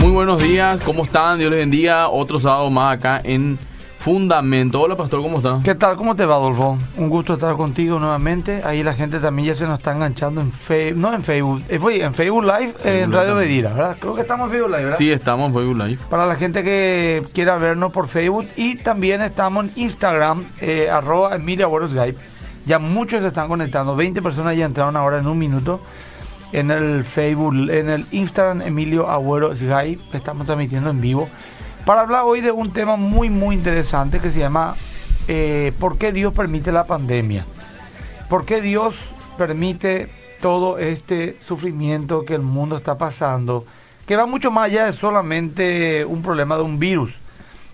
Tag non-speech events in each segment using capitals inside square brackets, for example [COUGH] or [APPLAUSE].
Muy buenos días, ¿cómo están? Dios les bendiga. Otro sábado más acá en Fundamento. Hola, pastor, ¿cómo está? ¿Qué tal? ¿Cómo te va, Adolfo? Un gusto estar contigo nuevamente. Ahí la gente también ya se nos está enganchando en Facebook, no en Facebook, eh, en Facebook Live, eh, en Radio Medira, ¿verdad? Creo que estamos en Facebook Live, ¿verdad? Sí, estamos en Facebook Live. Para la gente que quiera vernos por Facebook y también estamos en Instagram, eh, arroba Emilia Agüero Skype. Ya muchos se están conectando, 20 personas ya entraron ahora en un minuto en el Facebook, en el Instagram Emilio Agüero Skype, estamos transmitiendo en vivo para hablar hoy de un tema muy muy interesante que se llama eh, ¿por qué Dios permite la pandemia? ¿Por qué Dios permite todo este sufrimiento que el mundo está pasando? Que va mucho más allá de solamente un problema de un virus.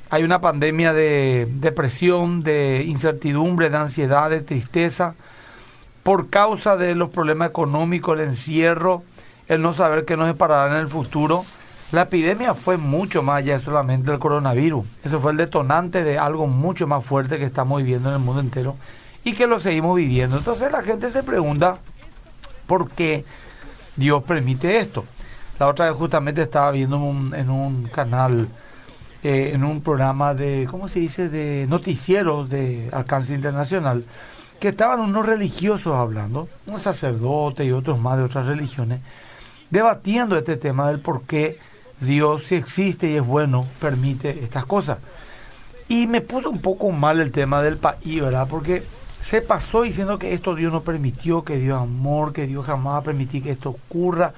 Hay una pandemia de depresión, de incertidumbre, de ansiedad, de tristeza, por causa de los problemas económicos, el encierro, el no saber qué nos deparará en el futuro la epidemia fue mucho más allá solamente del coronavirus. Eso fue el detonante de algo mucho más fuerte que estamos viviendo en el mundo entero y que lo seguimos viviendo. Entonces la gente se pregunta por qué Dios permite esto. La otra vez justamente estaba viendo en un canal, eh, en un programa de, ¿cómo se dice?, de noticieros de alcance internacional, que estaban unos religiosos hablando, un sacerdote y otros más de otras religiones, debatiendo este tema del por qué Dios, si existe y es bueno, permite estas cosas. Y me puso un poco mal el tema del país, ¿verdad? Porque se pasó diciendo que esto Dios no permitió, que Dios amor, que Dios jamás permitir que esto ocurra.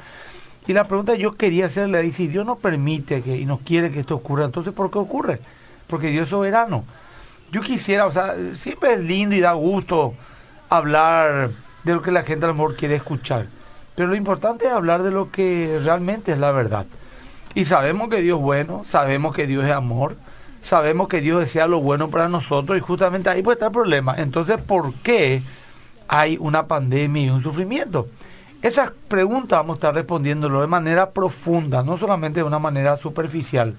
Y la pregunta yo quería hacerle ahí, si Dios no permite que, y no quiere que esto ocurra, entonces ¿por qué ocurre? Porque Dios es soberano. Yo quisiera, o sea, siempre es lindo y da gusto hablar de lo que la gente a lo mejor quiere escuchar. Pero lo importante es hablar de lo que realmente es la verdad. Y sabemos que Dios es bueno, sabemos que Dios es amor, sabemos que Dios desea lo bueno para nosotros y justamente ahí puede estar el problema. Entonces, ¿por qué hay una pandemia y un sufrimiento? Esas preguntas vamos a estar respondiéndolo de manera profunda, no solamente de una manera superficial.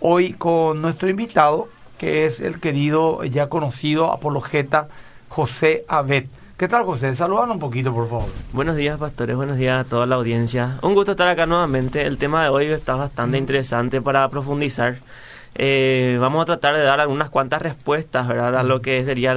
Hoy con nuestro invitado, que es el querido, ya conocido apologeta José Abed. ¿Qué tal, José? Saludan un poquito, por favor. Buenos días, pastores. Buenos días a toda la audiencia. Un gusto estar acá nuevamente. El tema de hoy está bastante interesante para profundizar. Eh, vamos a tratar de dar algunas cuantas respuestas, ¿verdad? A lo que sería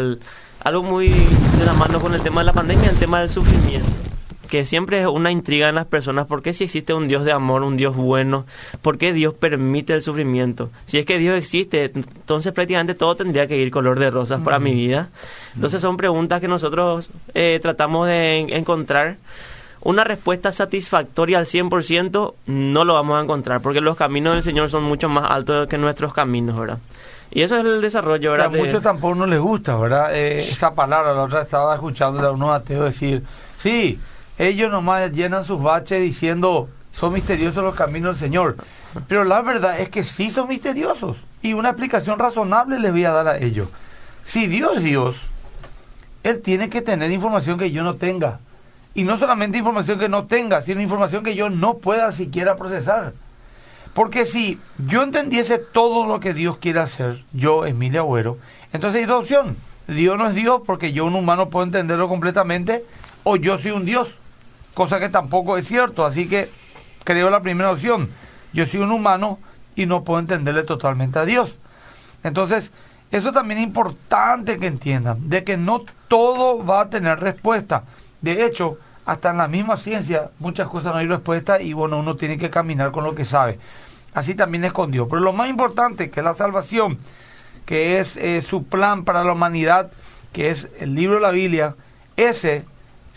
algo muy de la mano con el tema de la pandemia, el tema del sufrimiento que siempre es una intriga en las personas, ¿por qué si existe un Dios de amor, un Dios bueno, por qué Dios permite el sufrimiento? Si es que Dios existe, entonces prácticamente todo tendría que ir color de rosas para mi vida. Entonces son preguntas que nosotros eh, tratamos de encontrar. Una respuesta satisfactoria al 100% no lo vamos a encontrar, porque los caminos del Señor son mucho más altos que nuestros caminos, ¿verdad? Y eso es el desarrollo, ¿verdad? Que a muchos tampoco no les gusta, ¿verdad? Eh, esa palabra, la otra estaba escuchando a unos ateos decir, sí, ellos nomás llenan sus baches diciendo, son misteriosos los caminos del Señor. Pero la verdad es que sí son misteriosos. Y una explicación razonable les voy a dar a ellos. Si Dios es Dios, Él tiene que tener información que yo no tenga. Y no solamente información que no tenga, sino información que yo no pueda siquiera procesar. Porque si yo entendiese todo lo que Dios quiere hacer, yo, Emilia Agüero, entonces hay dos opciones. Dios no es Dios porque yo, un humano, puedo entenderlo completamente, o yo soy un Dios cosa que tampoco es cierto. Así que creo la primera opción. Yo soy un humano y no puedo entenderle totalmente a Dios. Entonces, eso también es importante que entiendan, de que no todo va a tener respuesta. De hecho, hasta en la misma ciencia muchas cosas no hay respuesta y bueno, uno tiene que caminar con lo que sabe. Así también es con Dios. Pero lo más importante, que es la salvación, que es eh, su plan para la humanidad, que es el libro de la Biblia, ese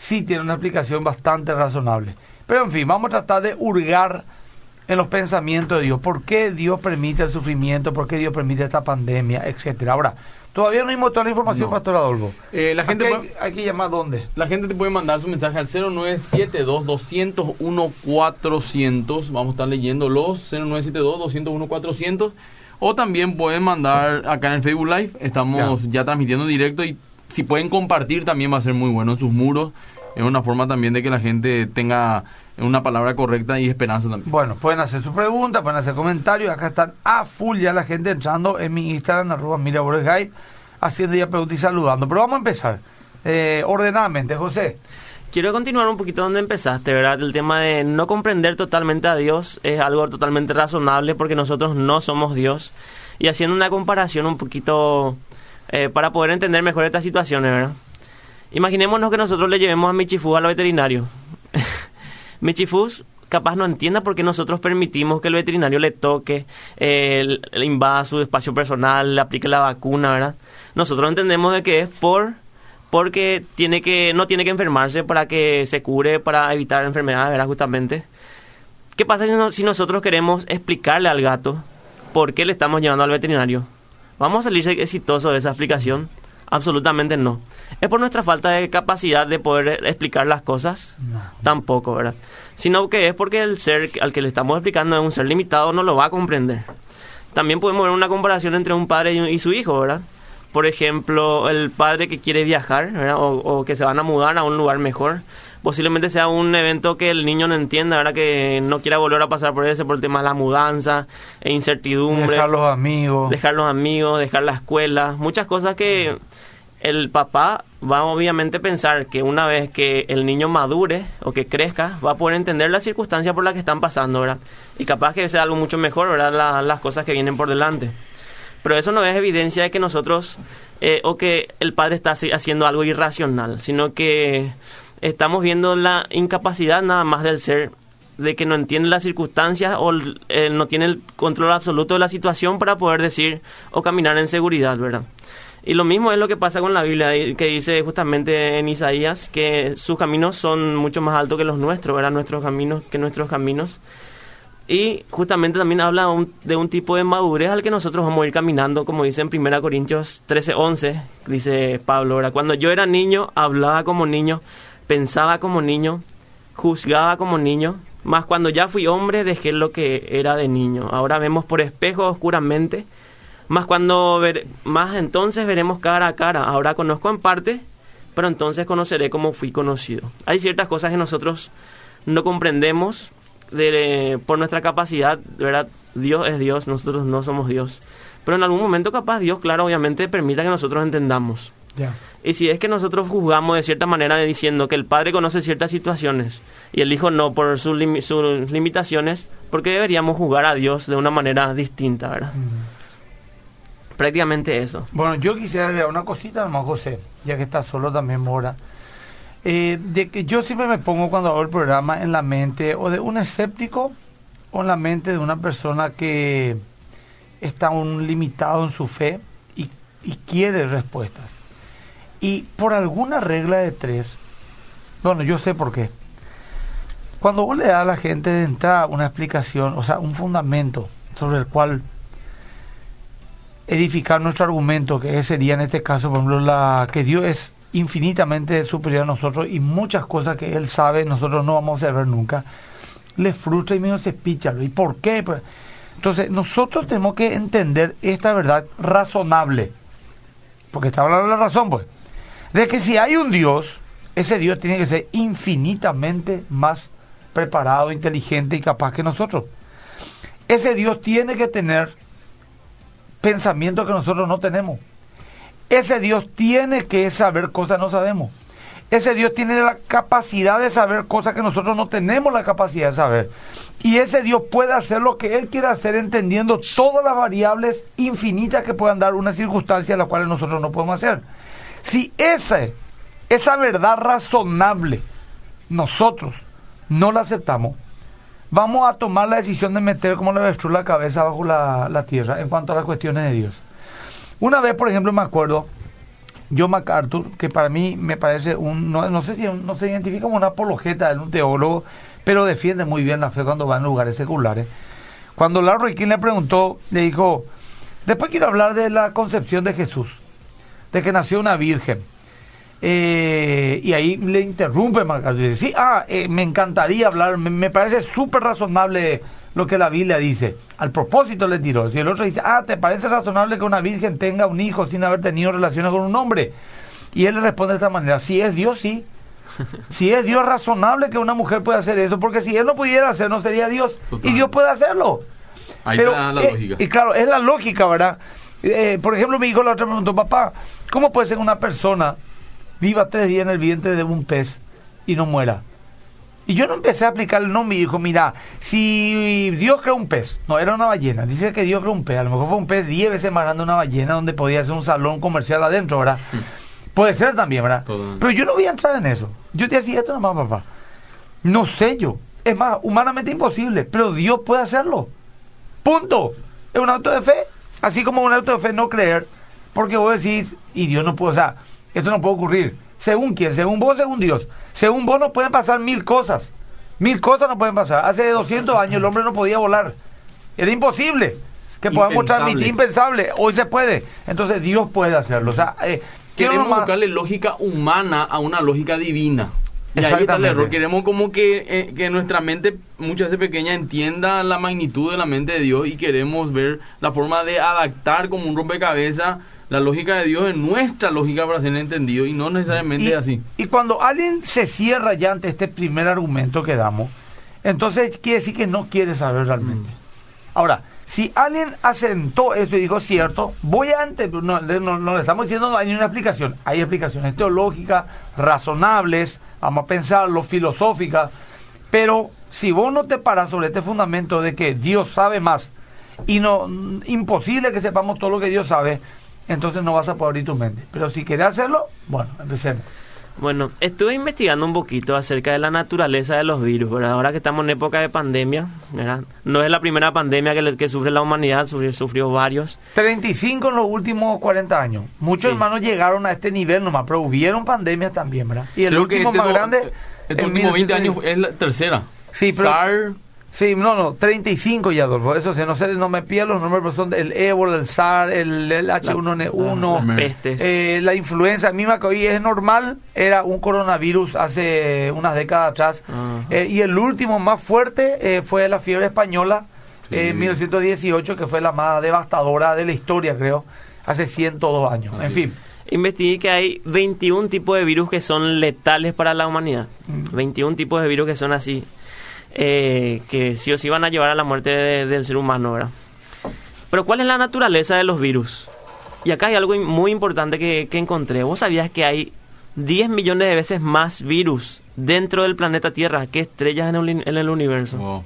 sí tiene una explicación bastante razonable. Pero en fin, vamos a tratar de hurgar en los pensamientos de Dios. ¿Por qué Dios permite el sufrimiento? ¿Por qué Dios permite esta pandemia? Etcétera. Ahora, todavía no hay toda la información, Pastor Adolfo. Eh, la gente hay, que llamar dónde? La gente te puede mandar su mensaje al 0972-201-400. Vamos a estar leyendo los 0972-201-400. O también pueden mandar acá en el Facebook Live. Estamos ya, ya transmitiendo directo y si pueden compartir también va a ser muy bueno en sus muros. Es una forma también de que la gente tenga una palabra correcta y esperanza también. Bueno, pueden hacer su pregunta, pueden hacer comentarios. Acá están a full ya la gente entrando en mi Instagram, arroba Mira haciendo ya preguntas y saludando. Pero vamos a empezar eh, ordenadamente, José. quiero continuar un poquito donde empezaste, ¿verdad? El tema de no comprender totalmente a Dios es algo totalmente razonable porque nosotros no somos Dios. Y haciendo una comparación un poquito eh, para poder entender mejor estas situaciones, ¿verdad? Imaginémonos que nosotros le llevemos a Michifú al veterinario. [LAUGHS] Michifú capaz no entienda por qué nosotros permitimos que el veterinario le toque, le invada su espacio personal, le aplique la vacuna, ¿verdad? Nosotros entendemos de que es por porque tiene que no tiene que enfermarse para que se cure, para evitar enfermedades, ¿verdad? Justamente. ¿Qué pasa si, nosotros queremos explicarle al gato por qué le estamos llevando al veterinario? ¿Vamos a salir exitosos de esa explicación? Absolutamente no. ¿Es por nuestra falta de capacidad de poder explicar las cosas? Tampoco, ¿verdad? Sino que es porque el ser al que le estamos explicando es un ser limitado, no lo va a comprender. También podemos ver una comparación entre un padre y su hijo, ¿verdad? por ejemplo, el padre que quiere viajar o, que se van a mudar a un lugar mejor, posiblemente sea un evento que el niño no entienda, ¿verdad? que no quiera volver a pasar por ese por el tema de la mudanza e incertidumbre. Dejar los amigos. Dejar los amigos, dejar la escuela, muchas cosas que el papá va obviamente a pensar que una vez que el niño madure o que crezca, va a poder entender las circunstancias por las que están pasando, ¿verdad? Y capaz que sea algo mucho mejor, ¿verdad? las cosas que vienen por delante. Pero eso no es evidencia de que nosotros eh, o que el padre está haciendo algo irracional, sino que estamos viendo la incapacidad nada más del ser de que no entiende las circunstancias o eh, no tiene el control absoluto de la situación para poder decir o caminar en seguridad, ¿verdad? Y lo mismo es lo que pasa con la Biblia, que dice justamente en Isaías que sus caminos son mucho más altos que los nuestros, ¿verdad? Nuestros caminos que nuestros caminos. Y justamente también habla de un tipo de madurez al que nosotros vamos a ir caminando, como dice en 1 Corintios 13, 11, dice Pablo, ahora cuando yo era niño, hablaba como niño, pensaba como niño, juzgaba como niño, mas cuando ya fui hombre dejé lo que era de niño. Ahora vemos por espejo oscuramente, más cuando ver, más entonces veremos cara a cara. Ahora conozco en parte, pero entonces conoceré como fui conocido. Hay ciertas cosas que nosotros no comprendemos de, por nuestra capacidad, ¿verdad? Dios es Dios, nosotros no somos Dios. Pero en algún momento capaz Dios, claro, obviamente permita que nosotros entendamos. Y si es que nosotros juzgamos de cierta manera diciendo que el Padre conoce ciertas situaciones y el Hijo no por sus, sus limitaciones, ¿por qué deberíamos juzgar a Dios de una manera distinta, verdad? Prácticamente eso. Bueno, yo quisiera leer una cosita, hermano José, ya que está solo también Mora. Eh, de que yo siempre me pongo cuando hago el programa en la mente o de un escéptico o en la mente de una persona que está un limitado en su fe y, quiere respuestas. Y por alguna regla de tres, bueno, yo sé por qué. Cuando vos le das a la gente de entrada una explicación, o sea, un fundamento sobre el cual edificar nuestro argumento, que sería en este caso, por ejemplo, la que Dios es infinitamente superior a nosotros y muchas cosas que él sabe nosotros no vamos a saber nunca, le frustra y medio se picha. ¿Y por qué? Pues, entonces, nosotros tenemos que entender esta verdad razonable, porque está hablando de la razón, pues, de que si hay un Dios, ese Dios tiene que ser infinitamente más preparado, inteligente y capaz que nosotros. Ese Dios tiene que tener pensamientos que nosotros no tenemos. Ese Dios tiene que saber cosas que no sabemos. Ese Dios tiene la capacidad de saber cosas que nosotros no tenemos la capacidad de saber. Y ese Dios puede hacer lo que Él quiere hacer entendiendo todas las variables infinitas que puedan dar una circunstancia a las cuales nosotros no podemos hacer. Si ese, esa verdad razonable nosotros no la aceptamos, vamos a tomar la decisión de meter como la avestruz la cabeza bajo la, la tierra en cuanto a las cuestiones de Dios. Una vez, por ejemplo, me acuerdo, John MacArthur, que para mí me parece un, no, sé si no se identifica como un apologeta, un teólogo, pero defiende muy bien la fe cuando va en lugares seculares. Cuando Larry King le preguntó, le dijo, después quiero hablar de la concepción de Jesús, de que nació una virgen. Eh, y ahí le interrumpe y dice, sí, ah, eh, me encantaría hablar, me, me parece súper razonable lo que la Biblia dice. Al propósito le tiró. Si el otro dice, ah, ¿te parece razonable que una virgen tenga un hijo sin haber tenido relaciones con un hombre? Y él le responde de esta manera, si es Dios, sí. [LAUGHS] Si es Dios razonable que una mujer pueda hacer eso, porque si él no pudiera hacer, no sería Dios. Y Dios puede hacerlo. Ahí está la eh, lógica. Y claro, es la lógica, ¿verdad? Eh, por ejemplo, mi hijo la otra me preguntó, papá, ¿cómo puede ser una persona viva tres días en el vientre de un pez y no muera. Y yo no empecé a aplicar el nombre y dijo, mira, si Dios creó un pez, no era una ballena, dice que Dios creó un pez, a lo mejor fue un pez 10 veces más grande una ballena donde podía ser un salón comercial adentro, ¿verdad? Puede ser también, ¿verdad? Pero yo no voy a entrar en eso. Yo te decía esto nomás, papá. No sé yo. Es más, humanamente imposible, pero Dios puede hacerlo. Punto. Es un auto de fe, así como un auto de fe no creer, porque vos decís, y Dios no puede, o sea, esto no puede ocurrir. Según quién, según vos, según Dios. Según vos no pueden pasar mil cosas. Mil cosas no pueden pasar. Hace 200 años el hombre no podía volar. Era imposible que podamos transmitir impensable. Hoy se puede. Entonces Dios puede hacerlo. O sea, eh, queremos buscarle lógica humana a una lógica divina. Y ahí está el error. Queremos como que, eh, que nuestra mente, muchas veces pequeña, entienda la magnitud de la mente de Dios y queremos ver la forma de adaptar como un rompecabezas la lógica de Dios es nuestra lógica para ser entendido y no necesariamente así. Y cuando alguien se cierra ya ante este primer argumento que damos, entonces quiere decir que no quiere saber realmente. Mm. Ahora, si alguien asentó eso y dijo cierto, voy a antes, no, no, le estamos diciendo no hay una explicación, hay explicaciones teológicas, razonables, vamos a pensarlo, filosóficas, pero si vos no te paras sobre este fundamento de que Dios sabe más y no imposible que sepamos todo lo que Dios sabe, entonces no vas a poder abrir tu mente. Pero si quieres hacerlo, bueno, empecemos. Bueno, estuve investigando un poquito acerca de la naturaleza de los virus, Ahora que estamos en época de pandemia, no es la primera pandemia que, que sufre la humanidad, sufrió, sufrió, varios. 35 en los últimos 40 años. Muchos hermanos llegaron a este nivel nomás, pero hubieron pandemias también, ¿verdad? Y el último este más grande... Este último 20 años es la tercera. Sí, pero... Sí, no, no, 35 ya, Adolfo. Eso, no, sé, no me pierdo los nombres, pero son el ébola, el SAR, el, H1N1, pestes. Eh, la influenza misma que hoy es normal, era un coronavirus hace unas décadas atrás. Eh, y el último más fuerte eh, fue la fiebre española en 1918, que fue la más devastadora de la historia, creo, hace 102 años. en fin. Investigué que hay 21 tipos de virus que son letales para la humanidad. 21 mm. tipos de virus que son así eh, que sí o sí van a llevar a la muerte del ser humano, ¿verdad? Pero ¿cuál es la naturaleza de los virus? Y acá hay algo muy importante que, encontré. ¿Vos sabías que hay 10 millones de veces más virus dentro del planeta Tierra que estrellas en el, universo?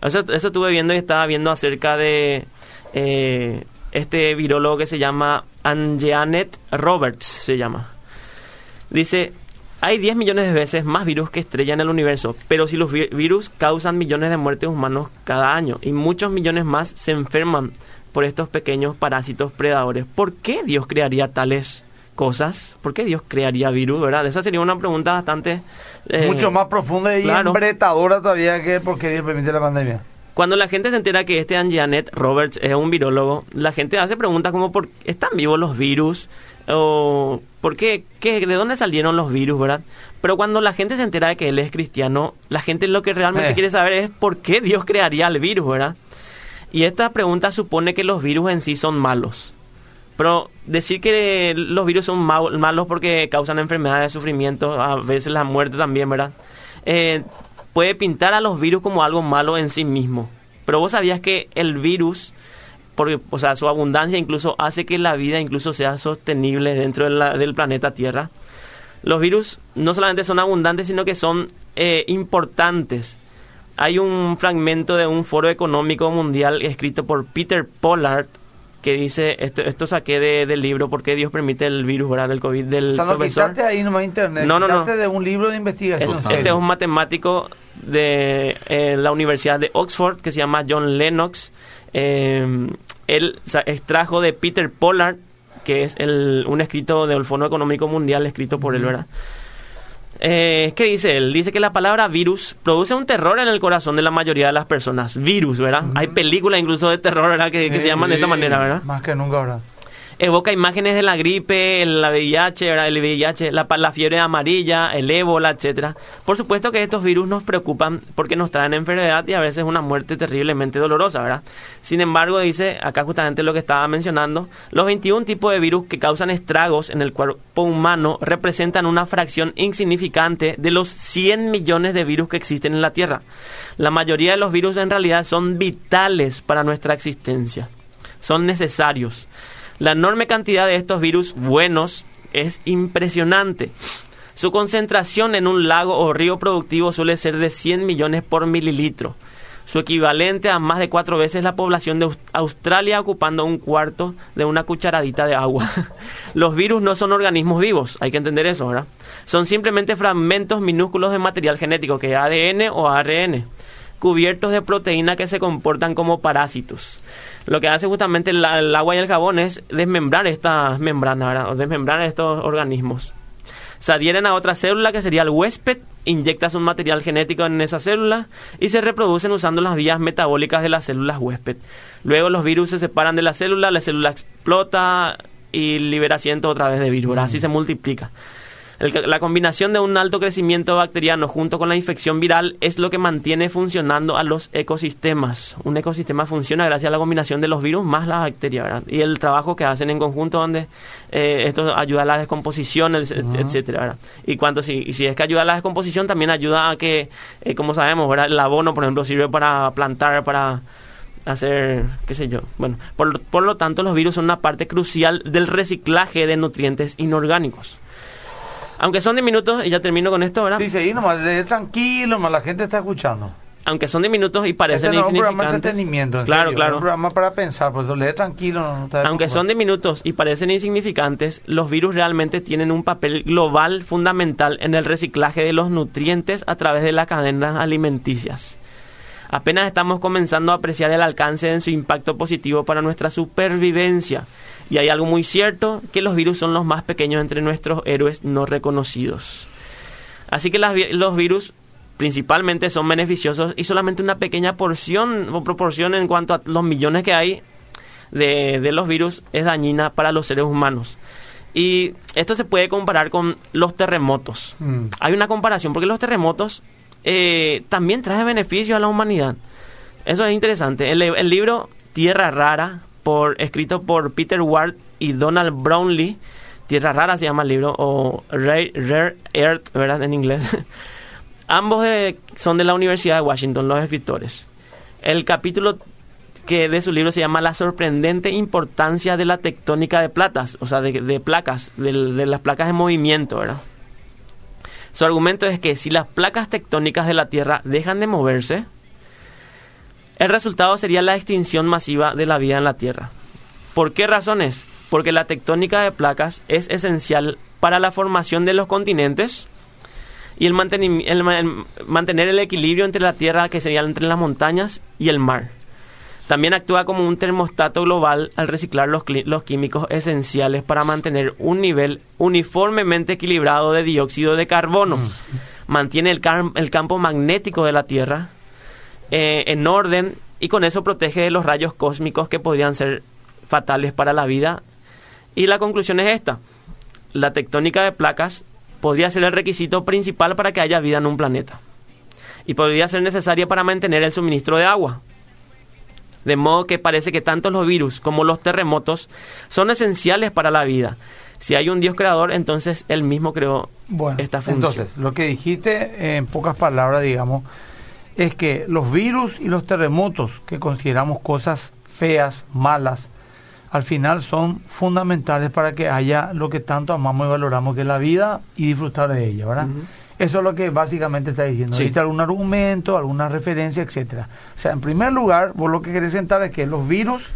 Eso, eso, estuve viendo y estaba viendo acerca de eh, este virólogo que se llama Anjanet Roberts, se llama. Dice, hay 10 millones de veces más virus que estrellas en el universo, pero si los virus causan millones de muertes humanos cada año y muchos millones más se enferman por estos pequeños parásitos predadores, ¿por qué Dios crearía tales cosas? ¿Por qué Dios crearía virus, verdad? Esa sería una pregunta bastante... Eh, Mucho más profunda y claro. todavía que por qué Dios permite la pandemia. Cuando la gente se entera que este Janet Roberts es un virólogo, la gente hace preguntas como ¿por qué están vivos los virus? O por qué, qué, de dónde salieron los virus, ¿verdad? Pero cuando la gente se entera de que él es cristiano, la gente lo que realmente eh. quiere saber es por qué Dios crearía el virus, ¿verdad? Y esta pregunta supone que los virus en sí son malos. Pero decir que los virus son malos porque causan enfermedades, sufrimiento, a veces la muerte también, ¿verdad? Eh, puede pintar a los virus como algo malo en sí mismo. Pero vos sabías que el virus porque o sea, su abundancia incluso hace que la vida incluso sea sostenible dentro del planeta Tierra. Los virus no solamente son abundantes, sino que son eh, importantes. Hay un fragmento de un foro económico mundial escrito por Peter Pollard que dice, esto, esto saqué del libro, ¿por qué Dios permite el virus ¿verdad? del COVID del o profesor? ahí nomás internet, no, no, no. de un libro de investigación. Este, es un matemático de eh, la Universidad de Oxford que se llama John Lennox eh, él extrajo de Peter Pollard, que es el, un escrito del Fondo Económico Mundial, escrito por él, ¿verdad? Eh, ¿Qué dice él? Dice que la palabra virus produce un terror en el corazón de la mayoría de las personas. Virus, ¿verdad? Hay películas incluso de terror, ¿verdad? Que, se llaman de esta manera, ¿verdad? Más que nunca, ¿verdad? Evoca imágenes de la gripe, el VIH, el VIH, la, la, fiebre amarilla, el ébola, etcétera. Por supuesto que estos virus nos preocupan porque nos traen enfermedad y a veces una muerte terriblemente dolorosa, ¿verdad? Sin embargo, dice acá justamente lo que estaba mencionando, los 21 tipos de virus que causan estragos en el cuerpo humano representan una fracción insignificante de los 100 millones de virus que existen en la Tierra. La mayoría de los virus en realidad son vitales para nuestra existencia. Son necesarios. La enorme cantidad de estos virus buenos es impresionante. Su concentración en un lago o río productivo suele ser de 100 millones por mililitro, su equivalente a más de cuatro veces la población de Australia ocupando un cuarto de una cucharadita de agua. [LAUGHS] Los virus no son organismos vivos, hay que entender eso, ¿verdad? Son simplemente fragmentos minúsculos de material genético, que es ADN o ARN, cubiertos de proteínas que se comportan como parásitos. Lo que hace justamente el, agua y el jabón es desmembrar estas membranas. O desmembrar estos organismos se adhieren a otra célula que sería el huésped, inyectas un material genético en esa célula y se reproducen usando las vías metabólicas de las células huésped. Luego los virus se separan de la célula, la célula explota y libera ciento otra vez de virus, así se multiplica la combinación de un alto crecimiento bacteriano junto con la infección viral es lo que mantiene funcionando a los ecosistemas. Un ecosistema funciona gracias a la combinación de los virus más la bacteria, Y el trabajo que hacen en conjunto donde eh, esto ayuda a la descomposición, etcétera, Y cuando si, si es que ayuda a la descomposición, también ayuda a que, eh, como sabemos, el abono, por ejemplo, sirve para plantar, para hacer, qué sé yo. Bueno, por, por lo tanto, los virus son una parte crucial del reciclaje de nutrientes inorgánicos. Aunque son diminutos, y ya termino con esto, ¿verdad? Sí, sí, nomás, tranquilo, nomás la gente está escuchando. Aunque son diminutos y parecen este no es un programa de entretenimiento, claro, claro. Es un programa para pensar, por eso lee tranquilo. No, Aunque son diminutos y parecen insignificantes, los virus realmente tienen un papel global fundamental en el reciclaje de los nutrientes a través de las cadenas alimenticias. Apenas estamos comenzando a apreciar el alcance de su impacto positivo para nuestra supervivencia y hay algo muy cierto, que los virus son los más pequeños entre nuestros héroes no reconocidos. Así que los virus principalmente son beneficiosos y solamente una pequeña porción o proporción en cuanto a los millones que hay de, los virus es dañina para los seres humanos. Y esto se puede comparar con los terremotos. Mm. Hay una comparación porque los terremotos eh, también traen beneficios a la humanidad. Eso es interesante. el libro Tierra Rara por, escrito por Peter Ward y Donald Brownlee. Tierra Rara se llama el libro, o Rare, Earth, ¿verdad? En inglés. [LAUGHS] Ambos son de la Universidad de Washington, los escritores. El capítulo que de su libro se llama La sorprendente importancia de la tectónica de platas, o sea, de, placas, de, las placas en movimiento, ¿verdad? Su argumento es que si las placas tectónicas de la Tierra dejan de moverse, el resultado sería la extinción masiva de la vida en la Tierra. ¿Por qué razones? Porque la tectónica de placas es esencial para la formación de los continentes y el, mantener el equilibrio entre la Tierra, que sería entre las montañas, y el mar. También actúa como un termostato global al reciclar los, químicos esenciales para mantener un nivel uniformemente equilibrado de dióxido de carbono. Mm. Mantiene el, el campo magnético de la Tierra eh, en orden y con eso protege de los rayos cósmicos que podrían ser fatales para la vida. Y la conclusión es esta. La tectónica de placas podría ser el requisito principal para que haya vida en un planeta. Y podría ser necesaria para mantener el suministro de agua. De modo que parece que tanto los virus como los terremotos son esenciales para la vida. Si hay un Dios creador, entonces Él mismo creó esta función. Entonces, lo que dijiste en pocas palabras, digamos, es que los virus y los terremotos, que consideramos cosas feas, malas, al final son fundamentales para que haya lo que tanto amamos y valoramos, que es la vida y disfrutar de ella, ¿verdad? Eso es lo que básicamente está diciendo. Sí. algún argumento, alguna referencia, etcétera. O sea, en primer lugar, vos lo que querés sentar es que los virus,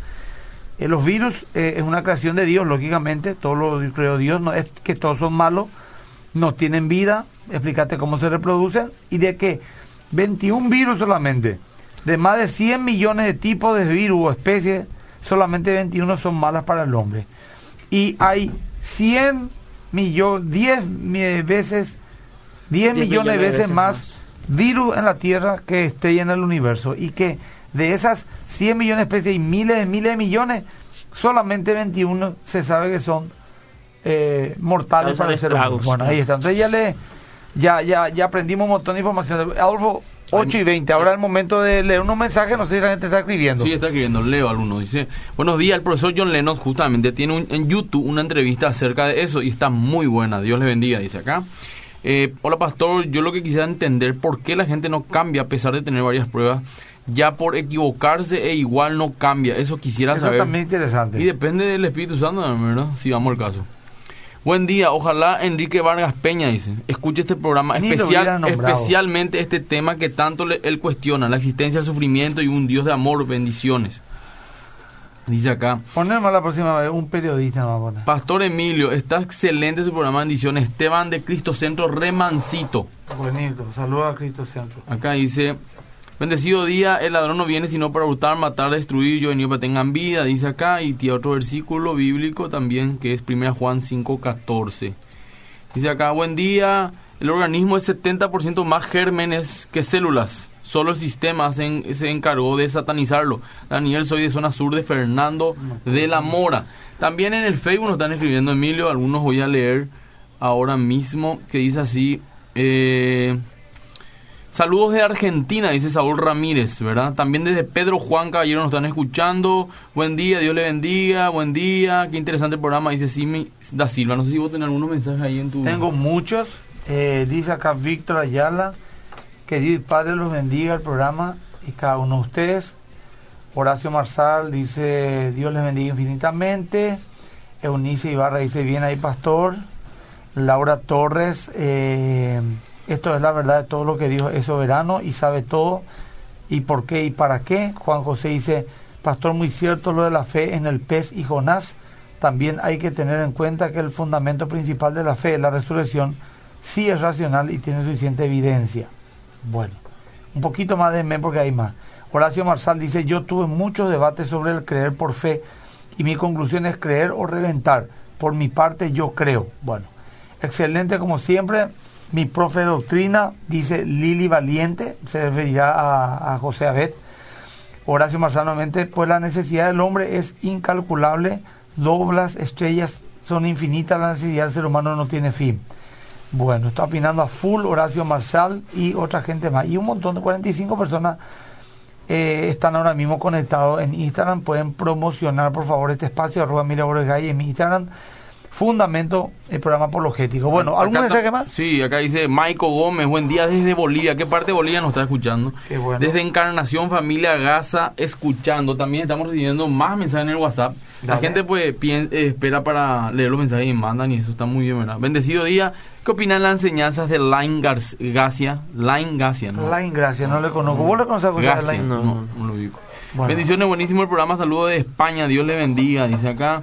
eh, los virus eh, es una creación de Dios, lógicamente, todo lo creó Dios, no es que todos son malos, no tienen vida, explícate cómo se reproducen y de que 21 virus solamente. De más de 100 millones de tipos de virus o especies, solamente 21 son malas para el hombre. Y hay 100 millones, 10 veces, 10, millones, de veces, más, virus en la Tierra que esté en el universo. Y que de esas 100 millones de especies y miles de miles de millones, solamente 21 se sabe que son eh, mortales para el ser humano. Bueno, ahí está. Entonces ya le ya, ya, ya aprendimos un montón de información. Adolfo, 8 y 20. Ahora es el momento de leer unos mensajes. No sé si la gente está escribiendo. Sí, está escribiendo. Leo alguno. Dice: Buenos días. El profesor John Lennon, justamente, tiene en YouTube una entrevista acerca de eso y está muy buena. Dios le bendiga, dice acá. Eh, hola, pastor. Yo lo que quisiera entender por qué la gente no cambia a pesar de tener varias pruebas. Ya por equivocarse e igual no cambia. Eso quisiera saber. Eso también interesante. Y depende del Espíritu Santo, ¿verdad? Si vamos al caso. Buen día, ojalá Enrique Vargas Peña dice, escuche este programa especial, especialmente este tema que tanto le, él cuestiona, la existencia del sufrimiento y un Dios de amor, bendiciones. Dice acá. Ponemos la próxima vez un periodista más Pastor Emilio, está excelente su programa bendiciones. Esteban de Cristo Centro Remancito. Bonito, saludos a Cristo Centro. Acá dice, Bendecido día, el ladrón no viene sino para hurtar, matar, destruir, yo venido para que tengan vida, dice acá, y tiene otro versículo bíblico también, que es 1 Juan 5.14. Dice acá, buen día, el organismo es 70% más gérmenes que células, solo el sistema se, se, encargó de satanizarlo. Daniel, soy de zona sur de Fernando de la Mora. También en el Facebook nos están escribiendo, Emilio, algunos voy a leer ahora mismo, que dice así... Eh, Saludos de Argentina, dice Saúl Ramírez, ¿verdad? También desde Pedro Juan Caballero nos están escuchando. Buen día, Dios le bendiga, buen día. Qué interesante el programa, dice Simi da Silva. No sé si vos tenés algunos mensajes ahí en tu... Tengo muchos. Eh, dice acá Víctor Ayala, que Dios Padre los bendiga el programa y cada uno de ustedes. Horacio Marsal dice, Dios les bendiga infinitamente. Eunice Ibarra dice, bien ahí, pastor. Laura Torres... Eh, esto es la verdad de todo lo que dijo, es soberano y sabe todo y por qué y para qué. Juan José dice, pastor, muy cierto lo de la fe en el pez y Jonás. También hay que tener en cuenta que el fundamento principal de la fe, la resurrección, sí es racional y tiene suficiente evidencia. Bueno, un poquito más de men porque hay más. Horacio Marsal dice, yo tuve muchos debates sobre el creer por fe y mi conclusión es creer o reventar. Por mi parte yo creo. Bueno, excelente como siempre. Mi profe doctrina dice Lili Valiente, se referirá a, José Abed. Horacio Marzano pues la necesidad del hombre es incalculable, doblas, estrellas son infinitas, la necesidad del ser humano no tiene fin. Bueno, está opinando a full Horacio Marsal y otra gente más. Y un montón de 45 personas eh, están ahora mismo conectados en Instagram. Pueden promocionar, por favor, este espacio, arroba Mira en mi Instagram fundamento el programa apologético. Bueno, ¿algún mensaje más? Sí, acá dice Maico Gómez, buen día desde Bolivia. ¿Qué parte de Bolivia nos está escuchando? Desde Encarnación Familia Gaza, escuchando. También estamos recibiendo más mensajes en el WhatsApp. La gente pues eh, espera para leer los mensajes y mandan y eso está muy bien, ¿verdad? Bendecido día. ¿Qué opinan las enseñanzas de Line Garcia? Line Garcia, ¿no? Line Garcia, no le conozco. ¿Vos le conoces a Line? No, no, no, lo digo. Bendiciones, buenísimo el programa. Saludos de España. Dios le bendiga. Dice acá.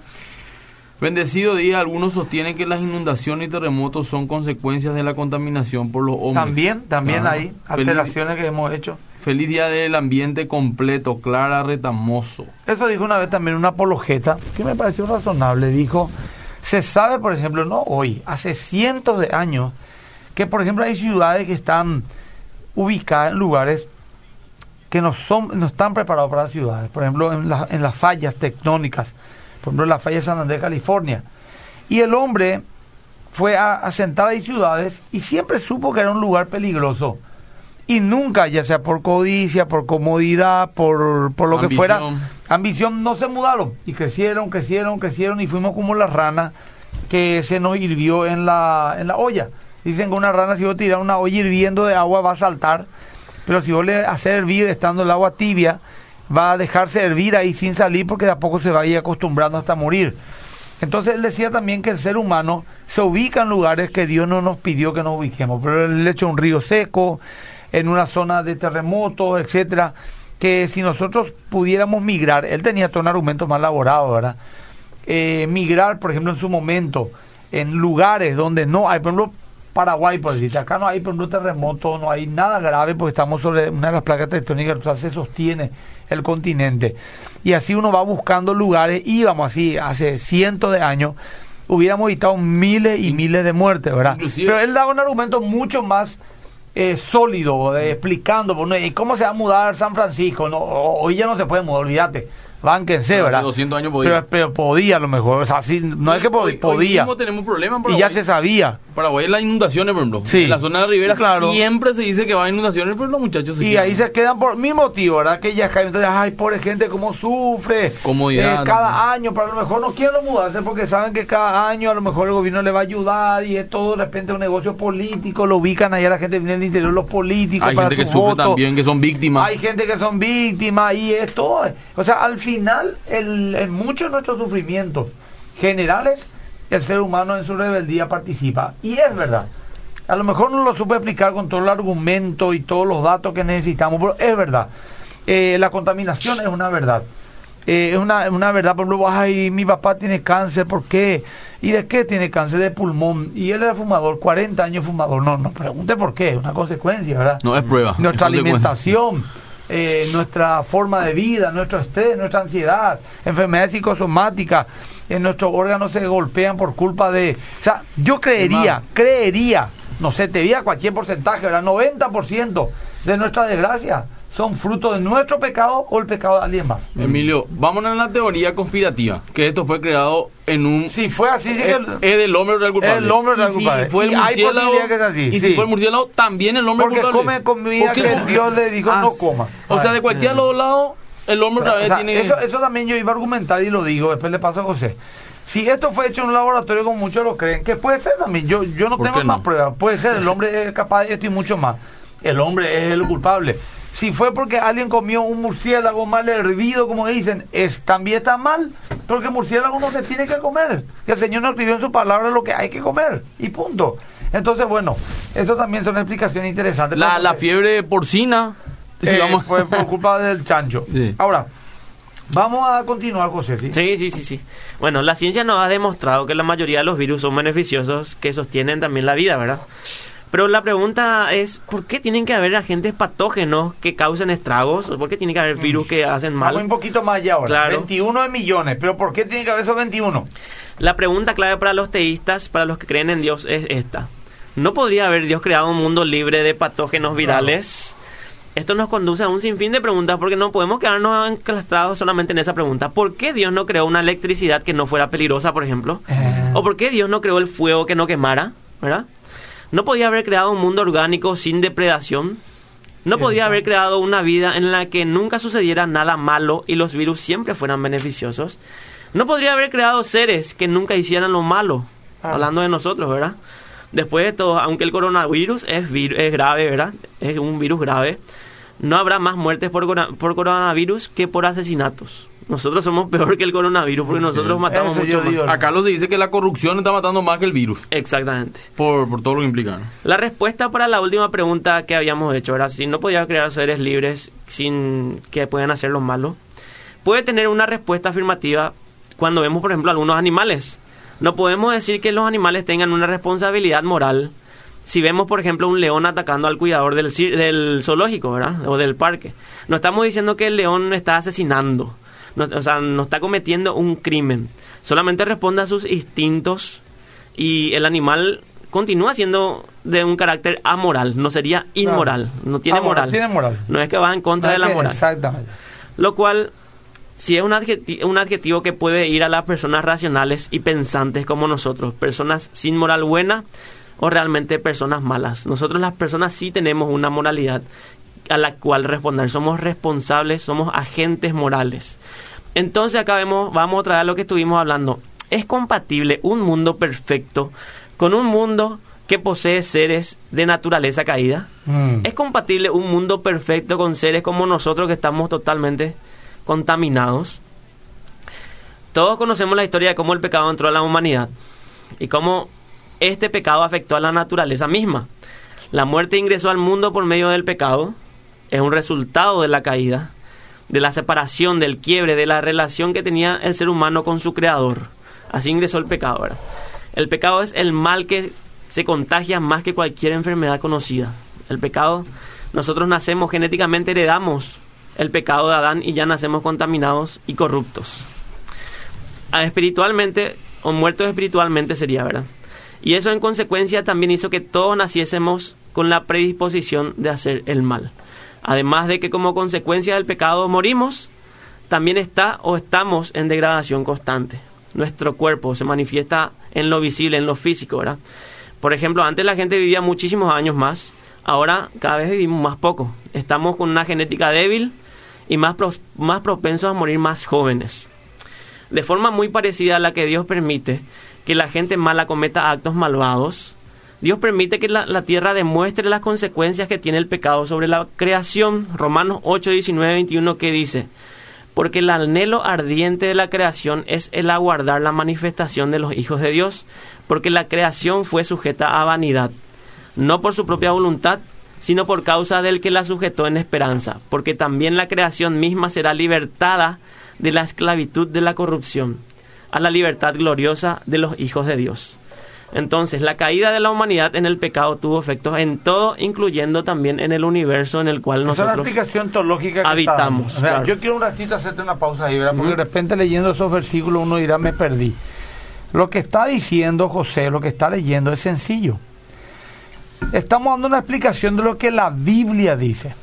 Bendecido día, algunos sostienen que las inundaciones y terremotos son consecuencias de la contaminación por los hombres. También, también hay alteraciones que hemos hecho. Feliz día del ambiente completo, Clara Retamoso. Eso dijo una vez también una apologeta, que me pareció razonable. Dijo, se sabe, por ejemplo, no hoy, hace cientos de años, que por ejemplo hay ciudades que están ubicadas en lugares que no, son, no están preparados para las ciudades. Por ejemplo, en, en las fallas tectónicas por ejemplo, la falla de San Andrés, California. Y el hombre fue a asentar ahí ciudades y siempre supo que era un lugar peligroso. Y nunca, ya sea por codicia, por comodidad, por, por lo que fuera, ambición, no se mudaron. Y crecieron, crecieron, crecieron y fuimos como las ranas que se nos hirvió en la, en la olla. Dicen que una rana si vos tiras una olla hirviendo de agua va a saltar, pero si vos le haces hervir estando el agua tibia, va a dejarse hervir ahí sin salir porque de a poco se va a ir acostumbrando hasta morir. Entonces él decía también que el ser humano se ubica en lugares que Dios no nos pidió que nos ubiquemos, pero el hecho un río seco, en una zona de terremoto, etcétera, que si nosotros pudiéramos migrar, él tenía todo un argumento más elaborado, ¿verdad? Eh, migrar, por ejemplo, en su momento, en lugares donde no hay, por ejemplo, Paraguay, por decirte, acá no hay por ejemplo terremoto, no hay nada grave porque estamos sobre una de las placas tectónicas, sea, se sostiene el continente. Y así uno va buscando lugares, íbamos así hace cientos de años, hubiéramos evitado miles y miles de muertes, ¿verdad? Pero él daba un argumento mucho más eh, sólido, explicando, ¿cómo se va a mudar San Francisco? No, hoy ya no se puede mudar, olvídate bánquense, ¿verdad? Hace 200 años podía. Pero, podía a lo mejor, o sea, no es que podía. podía. tenemos problemas Y ya se sabía. Paraguay las inundaciones, por ejemplo. Sí. En la zona de Rivera claro. siempre se dice que va a inundaciones, pero los muchachos se Y ahí se quedan por mi motivo, ¿verdad? Que ya caen, entonces, ay, pobre gente, cómo sufre. Comodidad. Eh, cada año, pero a lo mejor no quieren mudarse porque saben que cada año a lo mejor el gobierno le va a ayudar y es todo de repente un negocio político, lo ubican allá la gente viene del interior, los políticos. Hay gente que sufre también, que son víctimas. Hay gente que son víctimas y es todo. O sea, al final, el, en muchos de nuestros sufrimientos generales el ser humano en su rebeldía participa. Y es verdad. A lo mejor no lo supe explicar con todo el argumento y todos los datos que necesitamos, pero es verdad. Eh, la contaminación es una verdad. Eh, es una, una verdad, por ejemplo, ay, mi papá tiene cáncer, ¿por qué? ¿Y de qué tiene cáncer? De pulmón. Y él era fumador, 40 años fumador. No, no pregunte por qué, es una consecuencia, ¿verdad? No es prueba. Nuestra alimentación, eh, nuestra forma de vida, nuestro estrés, nuestra ansiedad, enfermedades psicosomáticas, en nuestros órganos se golpean por culpa de... O sea, yo creería, creería, no sé, te diría cualquier porcentaje, ¿verdad? 90% de nuestra desgracia son fruto de nuestro pecado o el pecado de alguien más. Emilio, vamos a la teoría conspirativa, que esto fue creado en un... Si fue así, sí es, es del hombre el culpable. El hombre el culpable. Si fue el y hay murciélago, que es así. Y sí. si fue el murciélago, también el hombre Porque culpable. come comida que Dios le dijo Ah, no sí. coma. O sea, de cualquier lado, el hombre otra O vez sea, tiene... eso, eso también yo iba a argumentar y lo digo, después le paso a José. Si esto fue hecho en un laboratorio como muchos lo creen, que puede ser también, yo, yo no ¿Por tengo más no? pruebas, puede ser, el hombre es capaz de esto y mucho más. El hombre es el culpable. Si fue porque alguien comió un murciélago mal hervido, como dicen, es, también está mal, porque murciélago no se tiene que comer. Que el Señor nos escribió en su palabra lo que hay que comer, y punto. Entonces, bueno, eso también son explicaciones interesantes. La, Porque- la fiebre porcina... si eh, vamos- fue por culpa [LAUGHS] del chancho. Sí. Ahora, vamos a continuar, José. ¿sí? Sí, sí, sí, sí. Bueno, la ciencia nos ha demostrado que la mayoría de los virus son beneficiosos, que sostienen también la vida, ¿verdad? Pero la pregunta es, ¿por qué tienen que haber agentes patógenos que causen estragos? ¿O ¿Por qué tiene que haber virus que hacen Vamos un mal? poquito más allá ahora. Claro. 21 de millones. ¿Pero por qué tiene que haber esos 21? La pregunta clave para los teístas, para los que creen en Dios, es esta. ¿No podría haber Dios creado un mundo libre de patógenos virales? Esto nos conduce a un sinfín de preguntas porque no podemos quedarnos enclastrados solamente en esa pregunta. ¿Por qué Dios no creó una electricidad que no fuera peligrosa, por ejemplo? Eh. ¿O por qué Dios no creó el fuego que no quemara? ¿Verdad? ¿No podía haber creado un mundo orgánico sin depredación? ¿No podía haber creado una vida en la que nunca sucediera nada malo y los virus siempre fueran beneficiosos? ¿No podría haber creado seres que nunca hicieran lo malo? Ah. Hablando de nosotros, ¿verdad? Después de todo, aunque el coronavirus es, vir- es grave, ¿verdad? Es un virus grave, no habrá más muertes por, por coronavirus que por asesinatos. Nosotros somos peor que el coronavirus porque nosotros matamos Eso mucho digo. más. Acá lo se dice que la corrupción está matando más que el virus, Exactamente. por, por todo lo que implica. ¿no? La respuesta para la última pregunta que habíamos hecho era si no podía crear seres libres sin que puedan hacer lo malo, puede tener una respuesta afirmativa cuando vemos, por ejemplo, algunos animales. No podemos decir que los animales tengan una responsabilidad moral si vemos, por ejemplo, un león atacando al cuidador del, cir- del zoológico, ¿verdad? O del parque. No estamos diciendo que el león está asesinando, no, o sea, no está cometiendo un crimen. Solamente responde a sus instintos y el animal continúa siendo de un carácter amoral, no sería inmoral, no tiene Amoral, moral. tiene moral. No es que va en contra de la moral. Exactamente. Lo cual, si es un adjetivo, un adjetivo que puede ir a las personas racionales y pensantes como nosotros, personas sin moral buena o realmente personas malas. Nosotros las personas sí tenemos una moralidad a la cual responder. Somos responsables, somos agentes morales. Entonces acá vemos, vamos otra vez a lo que estuvimos hablando. ¿Es compatible un mundo perfecto con un mundo que posee seres de naturaleza caída? Mm. ¿Es compatible un mundo perfecto con seres como nosotros que estamos totalmente contaminados? Todos conocemos la historia de cómo el pecado entró a la humanidad y cómo este pecado afectó a la naturaleza misma. La muerte ingresó al mundo por medio del pecado, es un resultado de la caída, de la separación, del quiebre, de la relación que tenía el ser humano con su creador. Así ingresó el pecado. ¿verdad? El pecado es el mal que se contagia más que cualquier enfermedad conocida. El pecado, nosotros nacemos genéticamente, heredamos el pecado de Adán y ya nacemos contaminados y corruptos. Ah, Espiritualmente, o muertos espiritualmente sería, ¿verdad? Y eso en consecuencia también hizo que todos naciésemos con la predisposición de hacer el mal. Además de que como consecuencia del pecado morimos, también está o estamos en degradación constante. Nuestro cuerpo se manifiesta en lo visible, en lo físico, ¿verdad? Por ejemplo, antes la gente vivía muchísimos años más, ahora cada vez vivimos más poco. Estamos con una genética débil y más, más propensos a morir más jóvenes. De forma muy parecida a la que Dios permite que la gente mala cometa actos malvados, Dios permite que la, tierra demuestre las consecuencias que tiene el pecado sobre la creación. Romanos 8, 19, 21 que dice, porque el anhelo ardiente de la creación es el aguardar la manifestación de los hijos de Dios, porque la creación fue sujeta a vanidad, no por su propia voluntad, sino por causa del que la sujetó en esperanza, porque también la creación misma será libertada de la esclavitud de la corrupción, a la libertad gloriosa de los hijos de Dios. Entonces, la caída de la humanidad en el pecado tuvo efectos en todo, incluyendo también en el universo en el cual nosotros es explicación teológica que habitamos. Yo quiero un ratito hacerte una pausa ahí, ¿verdad? porque de repente leyendo esos versículos uno dirá, me perdí. Lo que está diciendo José, lo que está leyendo es sencillo. Estamos dando una explicación de lo que la Biblia dice.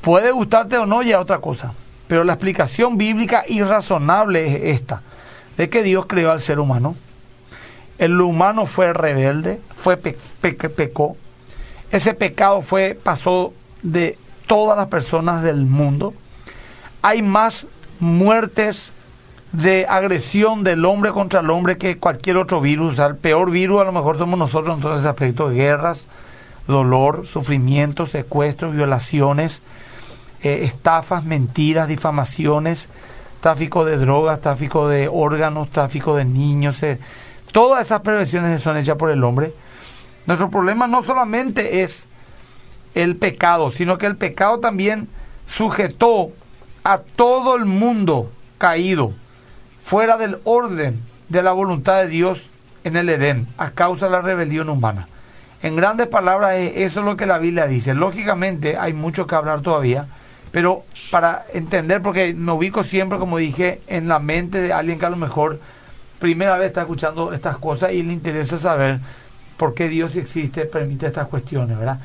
Puede gustarte o no, ya otra cosa. Pero la explicación bíblica irrazonable es esta, de que Dios creó al ser humano el humano fue rebelde, fue pecó. Ese pecado fue pasó de todas las personas del mundo. Hay más muertes de agresión del hombre contra el hombre que cualquier otro virus. el peor virus a lo mejor somos nosotros en todos esos aspectos. Guerras, dolor, sufrimiento, secuestros, violaciones, eh, estafas, mentiras, difamaciones, tráfico de drogas, tráfico de órganos, tráfico de niños. Eh, Todas esas prevenciones son hechas por el hombre. Nuestro problema no solamente es el pecado, sino que el pecado también sujetó a todo el mundo caído fuera del orden de la voluntad de Dios en el Edén a causa de la rebelión humana. En grandes palabras, eso es lo que la Biblia dice. Lógicamente hay mucho que hablar todavía, pero para entender, porque me ubico siempre, como dije, en la mente de alguien que a lo mejor primera vez está escuchando estas cosas y le interesa saber por qué Dios existe, permite estas cuestiones, ¿verdad?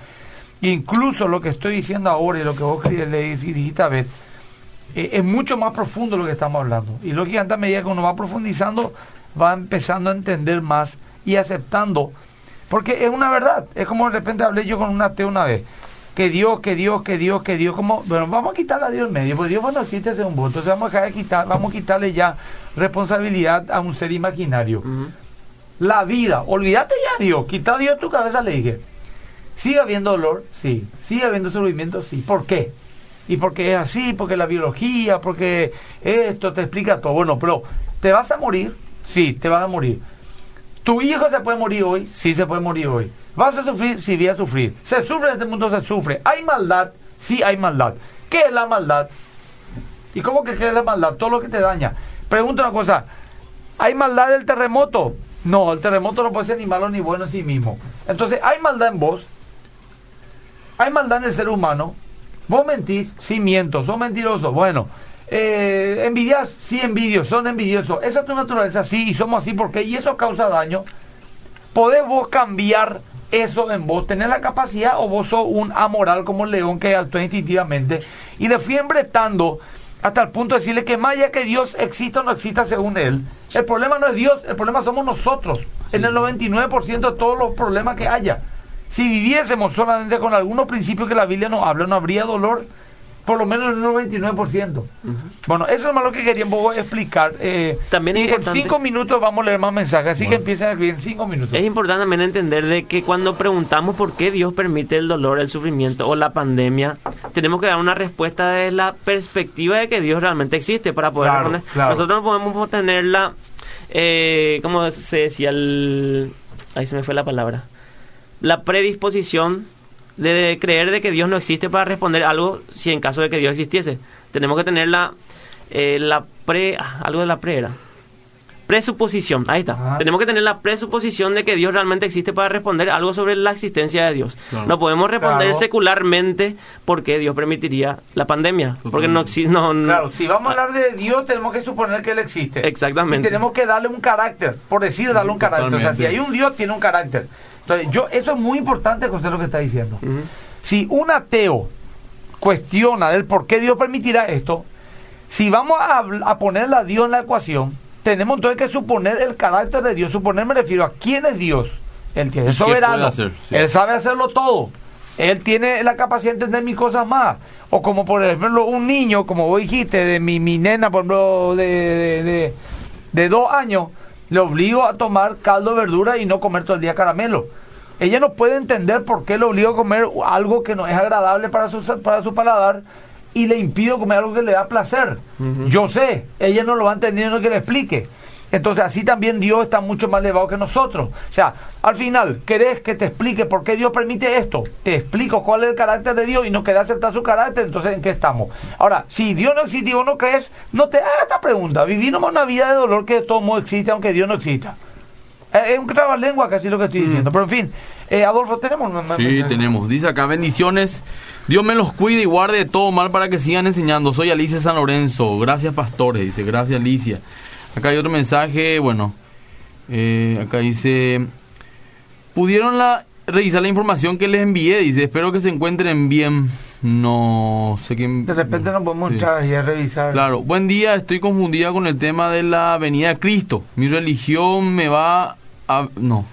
Incluso lo que estoy diciendo ahora y lo que vos le dijiste a ver, eh, es mucho más profundo lo que estamos hablando. Y lo que a medida que uno va profundizando, va empezando a entender más y aceptando. Porque es una verdad. Es como de repente hablé yo con un ateo una vez que Dios, que Dios, que Dios, que Dios, como, bueno, vamos a quitarle a Dios en medio, porque Dios no existe hace un voto, entonces vamos a, dejar de quitar, vamos a quitarle ya responsabilidad a un ser imaginario. La vida, olvídate ya Dios, quita a Dios tu cabeza, le dije. ¿Sigue habiendo dolor? Sí. ¿Sigue habiendo sufrimiento? Sí. ¿Por qué? Y porque es así, porque la biología, porque esto te explica todo. Bueno, pero ¿te vas a morir? Sí, te vas a morir. ¿Tu hijo se puede morir hoy? Sí, se puede morir hoy. ¿Vas a sufrir? Sí, voy a sufrir. ¿Se sufre en este mundo? Se sufre. ¿Hay maldad? Sí, hay maldad. ¿Qué es la maldad? ¿Y cómo que qué es la maldad? Todo lo que te daña. Pregunta una cosa. ¿Hay maldad del terremoto? No, el terremoto no puede ser ni malo ni bueno en sí mismo. Entonces, ¿hay maldad en vos? ¿Hay maldad en el ser humano? ¿Vos mentís? Sí, miento. ¿Son mentirosos? Bueno. Eh, ¿Envidias? Sí, envidio. Son envidiosos. Esa es tu naturaleza, sí, y somos así porque y eso causa daño. ¿Podés vos cambiar eso en vos, tenés la capacidad o vos sos un amoral como el león que actúa instintivamente y le fui embretando hasta el punto de decirle que más allá que Dios exista o no exista según él, el problema no es Dios, el problema somos nosotros, en el 99% de todos los problemas que haya. Si viviésemos solamente con algunos principios que la Biblia nos habla, no habría dolor, por lo menos en un 99%. Bueno, eso es más lo que quería explicar. Eh, también y en cinco minutos vamos a leer más mensajes, así que empiecen a escribir en cinco minutos. Es importante también entender de que cuando preguntamos por qué Dios permite el dolor, el sufrimiento o la pandemia, tenemos que dar una respuesta de la perspectiva de que Dios realmente existe para poder responder. Nosotros no podemos tener la, eh, ¿cómo se decía? El, ahí se me fue la palabra. La predisposición de creer de que Dios no existe para responder algo si en caso de que Dios existiese. Tenemos que tener la, eh, la pre, ah, algo de la pre era. Presuposición, ahí está. Tenemos que tener la presuposición de que Dios realmente existe para responder algo sobre la existencia de Dios. No podemos responder secularmente por qué Dios permitiría la pandemia. Porque no existe. No, claro, si vamos a hablar de Dios, tenemos que suponer que Él existe. Exactamente. Y tenemos que darle un carácter, por decir, darle un carácter. O sea, si hay un Dios, tiene un carácter. Entonces, yo, eso es muy importante que usted lo que está diciendo. Si un ateo cuestiona del por qué Dios permitirá esto, si vamos a, ponerle a Dios en la ecuación, tenemos entonces que suponer el carácter de Dios. Suponer me refiero a quién es Dios. El que es soberano. Él sabe hacerlo todo. Él tiene la capacidad de entender mis cosas más. O como por ejemplo un niño, como vos dijiste, de mi, mi nena, por ejemplo, de, de, de dos años, le obligo a tomar caldo de verdura y no comer todo el día caramelo. Ella no puede entender por qué le obligo a comer algo que no es agradable para su, para su paladar y le impido comer algo que le da placer. Yo sé, ella no lo va a entender no que le explique. Entonces así también Dios está mucho más elevado que nosotros. O sea, al final, ¿querés que te explique por qué Dios permite esto? Te explico cuál es el carácter de Dios y no querés aceptar su carácter, entonces ¿en qué estamos? Ahora, si Dios no existe y vos no crees, no te hagas esta pregunta. Vivimos una vida de dolor que de todo modo existe aunque Dios no exista. Es un lengua casi lo que estoy diciendo. Mm. Pero en fin, eh, Adolfo, tenemos... Sí, tenemos. Dice acá, bendiciones. Dios me los cuide y guarde de todo mal para que sigan enseñando. Soy Alicia San Lorenzo. Gracias, pastores. Dice, gracias, Alicia. Acá hay otro mensaje, bueno, eh, acá dice, pudieron la, revisar la información que les envié, dice, espero que se encuentren bien. No sé quién... De repente no podemos entrar y revisar. Claro, buen día, estoy confundida con el tema de la venida de Cristo. Mi religión me va a... No,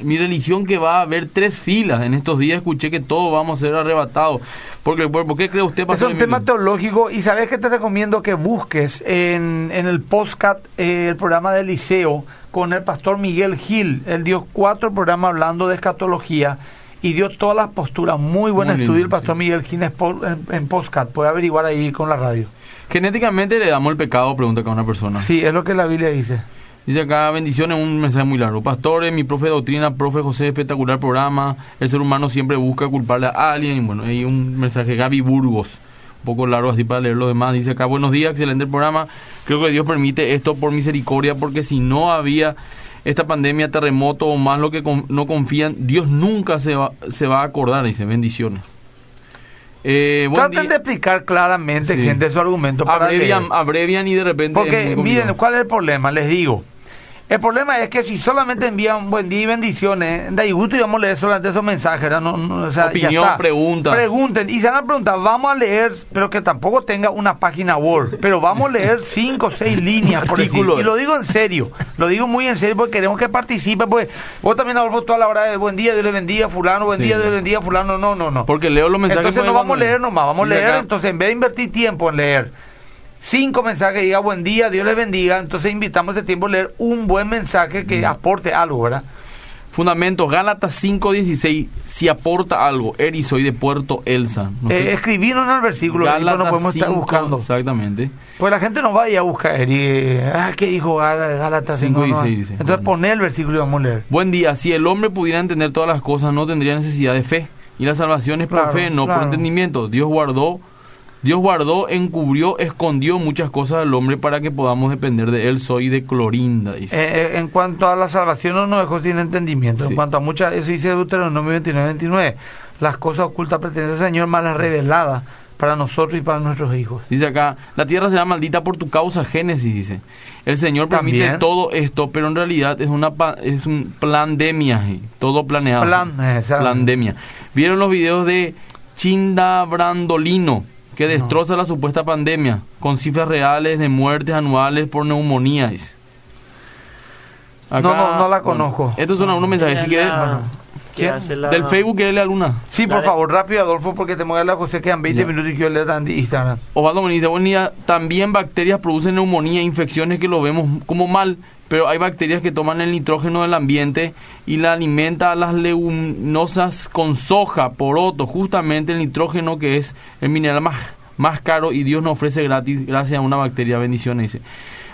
mi religión que va a haber tres filas. En estos días escuché que todos vamos a ser arrebatados. Porque cuerpo, ¿qué cree usted? Es un tema teológico y sabes que te recomiendo que busques en, en el postcat eh, el programa del liceo con el pastor Miguel Gil. Él dio cuatro programas hablando de escatología y dio todas las posturas. Muy buen estudio el pastor Miguel Gil en, en postcat. Puede averiguar ahí con la radio. Genéticamente le damos el pecado, pregunta cada una persona. Sí, es lo que la Biblia dice. Dice acá, bendiciones, un mensaje muy largo. Pastores, mi profe de doctrina, profe José, espectacular programa. El ser humano siempre busca culparle a alguien. Y bueno, hay un mensaje, Gaby Burgos, un poco largo así para leer lo demás. Dice acá, buenos días, excelente el programa. Creo que Dios permite esto por misericordia, porque si no había esta pandemia, terremoto o más lo que no confían, Dios nunca se va, se va a acordar. Dice, bendiciones. Eh, Traten de explicar claramente, gente, su argumento. Abrevian, abrevian y de repente... Porque, miren, ¿cuál es el problema? Les digo. El problema es que si solamente envían buen día y bendiciones, da gusto y vamos a leer solamente esos mensajes, No, o sea, Opinión, pregunta. Pregunten, y se van a preguntar, vamos a leer, pero que tampoco tenga una página Word, pero vamos a leer cinco o seis líneas, por decirlo. Y lo digo en serio, lo digo muy en serio porque queremos que participen, pues vos también, Adolfo, toda la hora de buen día, Dios le bendiga, fulano, buen día, Dios le bendiga, fulano, no, no, no. Porque leo los mensajes. Entonces no vamos a leer nomás, vamos a leer, entonces en vez de invertir tiempo en leer cinco mensajes, diga buen día, Dios les bendiga. Entonces invitamos ese tiempo a leer un buen mensaje que aporte algo, ¿verdad? Fundamentos, Gálatas 5.16, si aporta algo, Eri, soy de Puerto Elsa. No eh, escribieron en el versículo, Gálatas no podemos estar buscando. Exactamente. Pues la gente no vaya a buscar, Eri, ah, ¿qué dijo Gálatas 5.16? Entonces poné el versículo y vamos a leer. Buen día, si el hombre pudiera entender todas las cosas, no tendría necesidad de fe. Y la salvación es por fe, no por entendimiento. Dios guardó Dios guardó, encubrió, escondió muchas cosas del hombre para que podamos depender de él. Soy de Clorinda, dice. Eh, eh, en cuanto a la salvación, no nos dejó sin entendimiento. En cuanto a muchas, eso dice Deuteronomio 29, 29. Las cosas ocultas pertenecen al Señor, más las reveladas para nosotros y para nuestros hijos. Dice acá, la tierra será maldita por tu causa, Génesis dice. El Señor permite todo esto, pero en realidad es una es un pandemia, todo planeado. Plan, eh, pandemia. ¿Vieron los videos de Chinda Brandolino? Que destroza la supuesta pandemia, con cifras reales de muertes anuales por neumonía. no, no, no la conozco. estos son algunos mensajes. Si quieres, Del Facebook, ¿quiere leer alguna? Sí, por favor, rápido, Adolfo, porque te mueve la José, quedan 20 minutos y quiero leer Instagram. Osvaldo Benítez, buen día. También bacterias producen neumonía, infecciones que lo vemos como mal, pero hay bacterias que toman el nitrógeno del ambiente y la alimenta a las leguminosas con soja, poroto, justamente el nitrógeno que es el mineral más, más caro y Dios nos ofrece gratis gracias a una bacteria. Bendiciones, dice.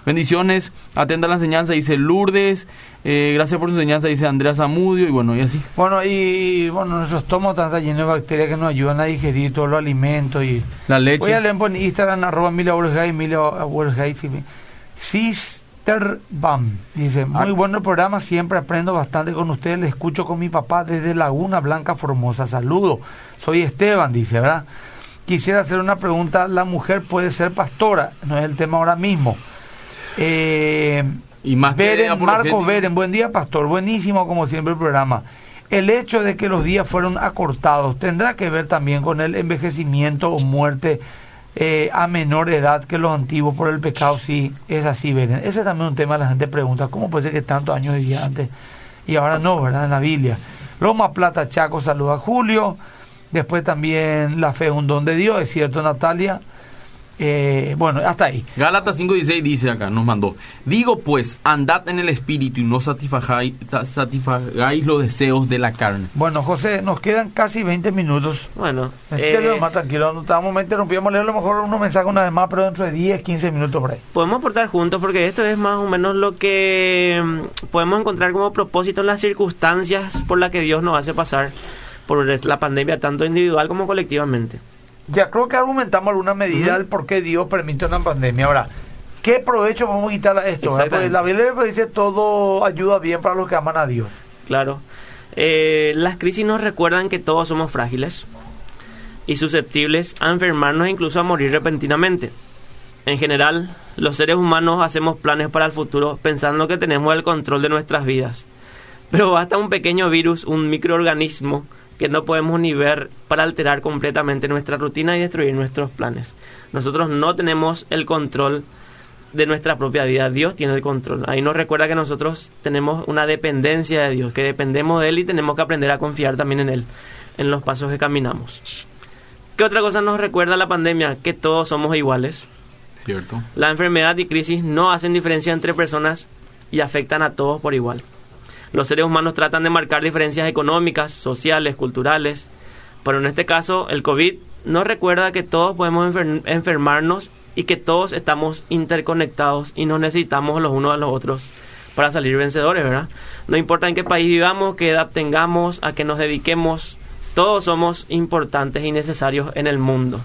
Bendiciones, atenda la enseñanza, dice Lourdes. Eh, gracias por su enseñanza, dice Andrea Zamudio, y bueno, y así. Bueno, y bueno, nuestros estómago están llenos de bacterias que nos ayudan a digerir todos los alimentos y... La leche. Voy a leer por Instagram, arroba Emilia Bam dice, muy ah. bueno el programa, siempre aprendo bastante con ustedes, le escucho con mi papá desde Laguna Blanca Formosa, saludo, soy Esteban, dice, ¿verdad? Quisiera hacer una pregunta, ¿la mujer puede ser pastora? No es el tema ahora mismo. Eh, y más Beren, Marco Beren, buen día pastor, buenísimo como siempre el programa. El hecho de que los días fueron acortados tendrá que ver también con el envejecimiento o muerte eh, a menor edad que los antiguos por el pecado, sí, es así, ven. Ese es también un tema, la gente pregunta, ¿cómo puede ser que tantos años vivía antes y ahora no, verdad? En la Biblia. Loma Plata Chaco saluda a Julio. Después también la fe es un don de Dios, es cierto, Natalia. Eh, bueno, hasta ahí. Gálatas 5.16 dice acá, nos mandó. Digo pues, andad en el espíritu y no satisfagáis, satisfagáis los deseos de la carne. Bueno, José, nos quedan casi 20 minutos. Bueno, eh, más tranquilo. No estábamos interrumpiendo, leer a lo mejor unos mensajes una vez más, pero dentro de 10, 15 minutos por ahí. Podemos aportar juntos porque esto es más o menos lo que mm, podemos encontrar como propósito en las circunstancias por las que Dios nos hace pasar por la pandemia, tanto individual como colectivamente. Ya creo que argumentamos alguna medida del por qué Dios permite una pandemia. Ahora, ¿qué provecho vamos a quitar a esto? Porque la Biblia dice todo ayuda bien para los que aman a Dios. Claro. Eh, las crisis nos recuerdan que todos somos frágiles y susceptibles a enfermarnos e incluso a morir repentinamente. En general, los seres humanos hacemos planes para el futuro pensando que tenemos el control de nuestras vidas. Pero basta un pequeño virus, un microorganismo, que no podemos ni ver para alterar completamente nuestra rutina y destruir nuestros planes. Nosotros no tenemos el control de nuestra propia vida, Dios tiene el control. Ahí nos recuerda que nosotros tenemos una dependencia de Dios, que dependemos de Él y tenemos que aprender a confiar también en Él, en los pasos que caminamos. ¿Qué otra cosa nos recuerda la pandemia? Que todos somos iguales. Cierto. La enfermedad y crisis no hacen diferencia entre personas y afectan a todos por igual. Los seres humanos tratan de marcar diferencias económicas, sociales, culturales, pero en este caso el COVID nos recuerda que todos podemos enfermarnos y que todos estamos interconectados y nos necesitamos los unos a los otros para salir vencedores, ¿verdad? No importa en qué país vivamos, qué edad tengamos, a qué nos dediquemos, todos somos importantes y necesarios en el mundo.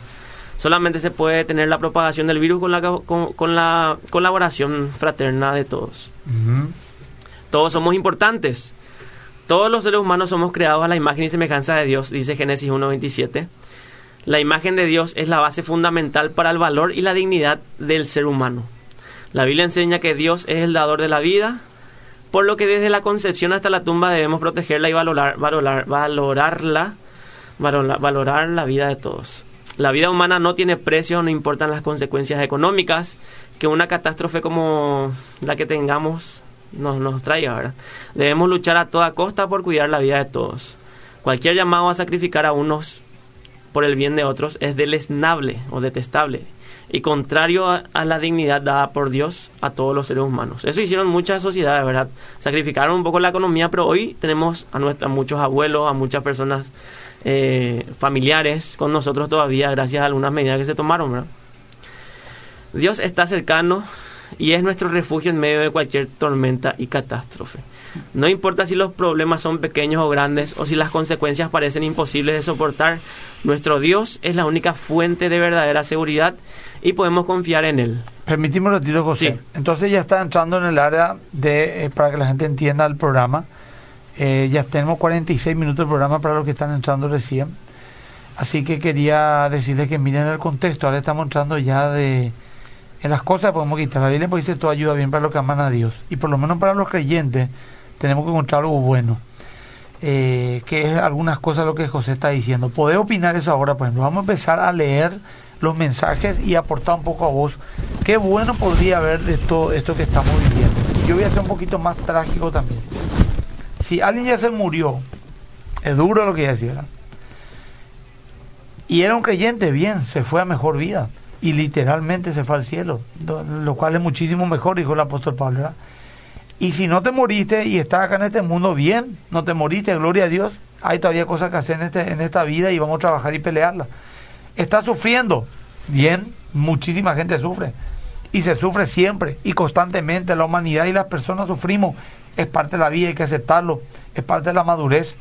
Solamente se puede tener la propagación del virus con la, con, la colaboración fraterna de todos. Todos somos importantes. Todos los seres humanos somos creados a la imagen y semejanza de Dios, dice Génesis 1.27. La imagen de Dios es la base fundamental para el valor y la dignidad del ser humano. La Biblia enseña que Dios es el dador de la vida, por lo que desde la concepción hasta la tumba debemos protegerla y valorar, valorar, valorarla, valorar, valorar la vida de todos. La vida humana no tiene precio, no importan las consecuencias económicas que una catástrofe como la que tengamos nos, nos traiga, ¿verdad? Debemos luchar a toda costa por cuidar la vida de todos. Cualquier llamado a sacrificar a unos por el bien de otros es deleznable o detestable y contrario a, la dignidad dada por Dios a todos los seres humanos. Eso hicieron muchas sociedades, ¿verdad? Sacrificaron un poco la economía, pero hoy tenemos a, nuestra, muchos abuelos, a muchas personas eh, familiares con nosotros todavía gracias a algunas medidas que se tomaron, ¿verdad? Dios está cercano y es nuestro refugio en medio de cualquier tormenta y catástrofe. No importa si los problemas son pequeños o grandes o si las consecuencias parecen imposibles de soportar, nuestro Dios es la única fuente de verdadera seguridad y podemos confiar en Él. Permitimos un ratito, José. Entonces ya está entrando en el área de, eh, para que la gente entienda el programa. Eh, ya tenemos 46 minutos de programa para los que están entrando recién. Así que quería decirles que miren el contexto. Ahora estamos entrando ya de en las cosas podemos quitar. La Biblia pues dice todo ayuda bien para los que aman a Dios. Y por lo menos para los creyentes tenemos que encontrar algo bueno. Eh, que es algunas cosas lo que José está diciendo. Podés opinar eso ahora, por ejemplo. Vamos a empezar a leer los mensajes y aportar un poco a vos. Qué bueno podría haber de todo esto que estamos viviendo. Y yo voy a ser un poquito más trágico también. Si alguien ya se murió, es duro lo que ya decía. Y era un creyente, bien, se fue a mejor vida y literalmente se fue al cielo, lo cual es muchísimo mejor, dijo el apóstol Pablo. Y si no te moriste y estás acá en este mundo, bien, no te moriste, gloria a Dios, hay todavía cosas que hacer en, este, en esta vida y vamos a trabajar y pelearla. Estás sufriendo, bien, muchísima gente sufre. Y se sufre siempre y constantemente. La humanidad y las personas sufrimos. Es parte de la vida, hay que aceptarlo. Es parte de la madurez.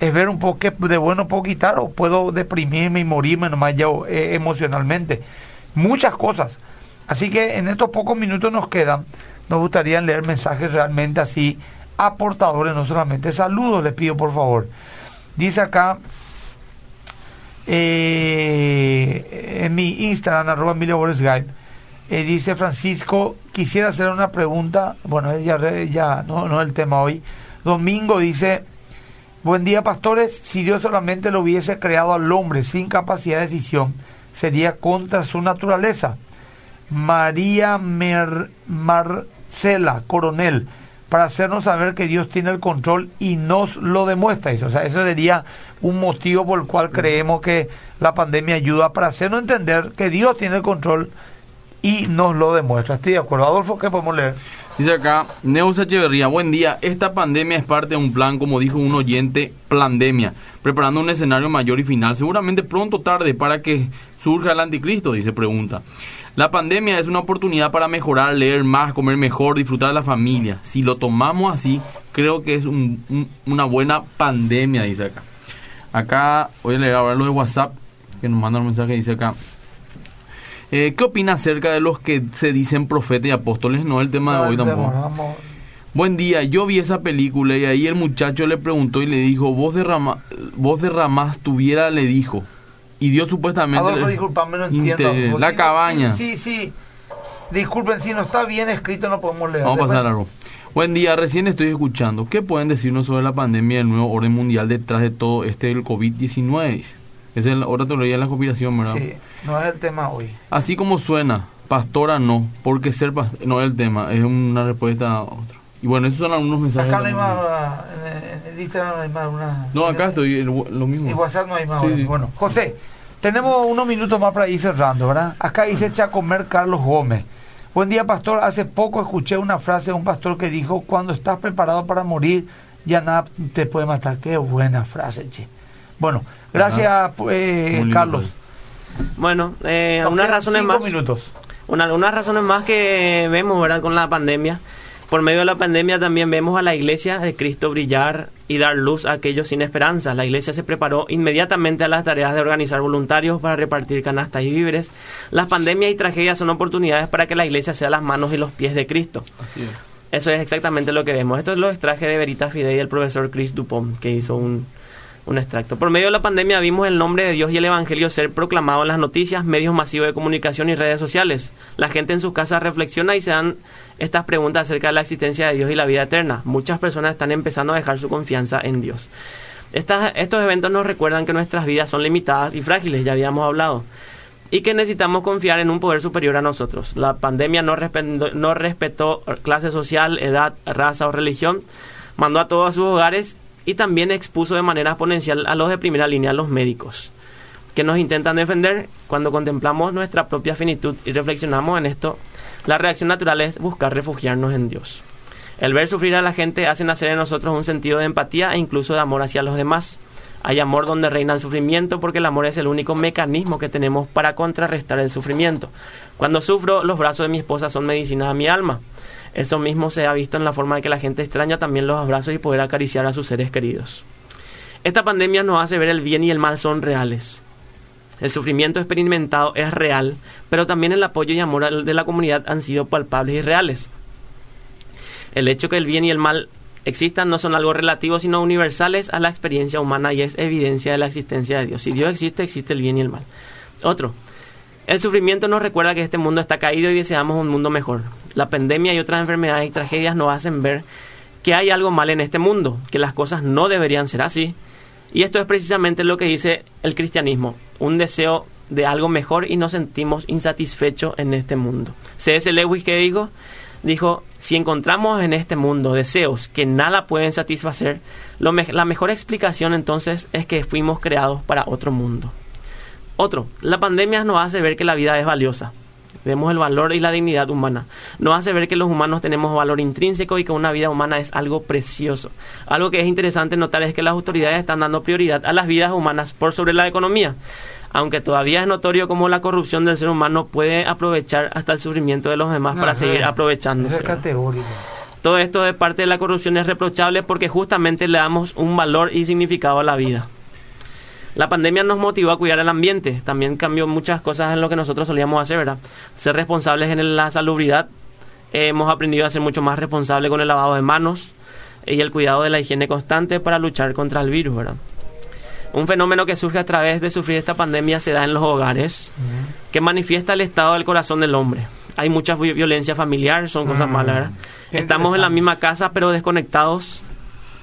Es ver un poco de bueno puedo quitar o puedo deprimirme y morirme nomás yo eh, emocionalmente muchas cosas. Así que en estos pocos minutos nos quedan, nos gustaría leer mensajes realmente así aportadores, no solamente saludos, les pido por favor. Dice acá eh, en mi Instagram, arroba Emilio eh, dice Francisco, quisiera hacer una pregunta, bueno, ya, ya no, no es el tema hoy. Domingo dice, buen día pastores, si Dios solamente lo hubiese creado al hombre sin capacidad de decisión, sería contra su naturaleza. María Marcela Coronel, para hacernos saber que Dios tiene el control y nos lo demuestra. O sea, eso sería un motivo por el cual creemos que la pandemia ayuda para hacernos entender que Dios tiene el control y nos lo demuestra. Estoy de acuerdo. Adolfo, ¿qué podemos leer? Dice acá, Neus Echeverría, buen día. Esta pandemia es parte de un plan, como dijo un oyente, plandemia, preparando un escenario mayor y final, seguramente pronto o tarde, para que surja el anticristo, dice pregunta. La pandemia es una oportunidad para mejorar, leer más, comer mejor, disfrutar de la familia. Si lo tomamos así, creo que es una buena pandemia, dice acá. Acá, voy a leer ahora lo de WhatsApp, que nos manda un mensaje, dice acá. Eh, ¿Qué opina acerca de los que se dicen profetas y apóstoles? No el tema de hoy tampoco. Buen día, yo vi esa película y ahí el muchacho le preguntó y le dijo, vos, derrama, vos derramás tuviera, le dijo y Dios supuestamente... Adolfo, disculpame, no entiendo. la cabaña. Sí, sí, Disculpen, si no está bien escrito no podemos leer. Vamos a pasar algo. Buen día, recién estoy escuchando. ¿Qué pueden decirnos sobre la pandemia del nuevo orden mundial detrás de todo este del COVID-19? Es el, ahora te lo en la conspiración, ¿verdad? Sí, no es el tema hoy. Así como suena, pastora no, porque ser no es el tema, es una respuesta a otro. Y bueno, esos son algunos mensajes. Acá no hay más, en, Instagram no hay más una... No, acá estoy, lo mismo. En WhatsApp no hay más. Bueno, José, tenemos unos minutos más para ir cerrando, ¿verdad? Acá dice Chacomer Carlos Gómez. Buen día, pastor. Hace poco escuché una frase de un pastor que dijo, cuando estás preparado para morir, ya nada te puede matar. Qué buena frase, che. Bueno, gracias, eh, Carlos. Bueno, eh, unas razones más. minutos. Una, unas razones más que vemos, ¿verdad? Con la pandemia por medio de la pandemia también vemos a la iglesia de Cristo brillar y dar luz a aquellos sin esperanza. La iglesia se preparó inmediatamente a las tareas de organizar voluntarios para repartir canastas y víveres. Las pandemias y tragedias son oportunidades para que la iglesia sea las manos y los pies de Cristo. Eso es exactamente lo que vemos. Esto es lo extraje de Veritas Fidei del profesor Chris Dupont, que hizo un, un extracto. Por medio de la pandemia vimos el nombre de Dios y el Evangelio ser proclamado en las noticias, medios masivos de comunicación y redes sociales. La gente en sus casas reflexiona y se dan estas preguntas acerca de la existencia de Dios y la vida eterna. Muchas personas están empezando a dejar su confianza en Dios. estos eventos nos recuerdan que nuestras vidas son limitadas y frágiles, ya habíamos hablado, y que necesitamos confiar en un poder superior a nosotros. La pandemia no respetó, clase social, edad, raza o religión, mandó a todos a sus hogares y también expuso de manera exponencial a los de primera línea, los médicos, que nos intentan defender. Cuando contemplamos nuestra propia finitud y reflexionamos en esto, la reacción natural es buscar refugiarnos en Dios. El ver sufrir a la gente hace nacer en nosotros un sentido de empatía e incluso de amor hacia los demás. Hay amor donde reina el sufrimiento porque el amor es el único mecanismo que tenemos para contrarrestar el sufrimiento. Cuando sufro, los brazos de mi esposa son medicina a mi alma. Eso mismo se ha visto en la forma de que la gente extraña también los abrazos y poder acariciar a sus seres queridos. Esta pandemia nos hace ver el bien y el mal son reales. El sufrimiento experimentado es real, pero también el apoyo y amor de la comunidad han sido palpables y reales. El hecho que el bien y el mal existan no son algo relativo, sino universales a la experiencia humana y es evidencia de la existencia de Dios. Si Dios existe, existe el bien y el mal. Otro, el sufrimiento nos recuerda que este mundo está caído y deseamos un mundo mejor. La pandemia y otras enfermedades y tragedias nos hacen ver que hay algo mal en este mundo, que las cosas no deberían ser así. Y esto es precisamente lo que dice el cristianismo, un deseo de algo mejor y nos sentimos insatisfechos en este mundo. C.S. Lewis que dijo, dijo, si encontramos en este mundo deseos que nada pueden satisfacer, la mejor explicación entonces es que fuimos creados para otro mundo. Otro, la pandemia nos hace ver que la vida es valiosa. Vemos el valor y la dignidad humana. Nos hace ver que los humanos tenemos valor intrínseco y que una vida humana es algo precioso. Algo que es interesante notar es que las autoridades están dando prioridad a las vidas humanas por sobre la economía. Aunque todavía es notorio cómo la corrupción del ser humano puede aprovechar hasta el sufrimiento de los demás para seguir aprovechándose. Todo esto de parte de la corrupción es reprochable porque justamente le damos un valor y significado a la vida. La pandemia nos motivó a cuidar el ambiente, también cambió muchas cosas en lo que nosotros solíamos hacer, ¿verdad? Ser responsables en la salubridad, hemos aprendido a ser mucho más responsables con el lavado de manos y el cuidado de la higiene constante para luchar contra el virus, ¿verdad? Un fenómeno que surge a través de sufrir esta pandemia se da en los hogares, que manifiesta el estado del corazón del hombre. Hay mucha violencia familiar, son cosas malas, ¿verdad? Estamos en la misma casa, pero desconectados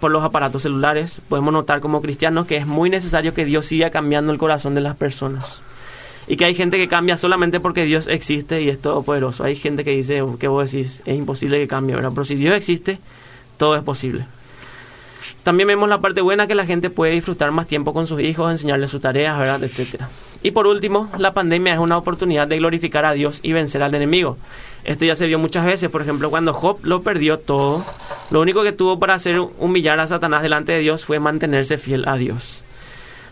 por los aparatos celulares, podemos notar como cristianos que es muy necesario que Dios siga cambiando el corazón de las personas. Y que hay gente que cambia solamente porque Dios existe y es todopoderoso. Hay gente que dice, que vos decís, es imposible que cambie, ¿verdad? Pero si Dios existe, todo es posible. También vemos la parte buena que la gente puede disfrutar más tiempo con sus hijos, enseñarles sus tareas, ¿verdad? etcétera. Y por último, la pandemia es una oportunidad de glorificar a Dios y vencer al enemigo. Esto ya se vio muchas veces, por ejemplo, cuando Job lo perdió todo, lo único que tuvo para hacer humillar a Satanás delante de Dios fue mantenerse fiel a Dios.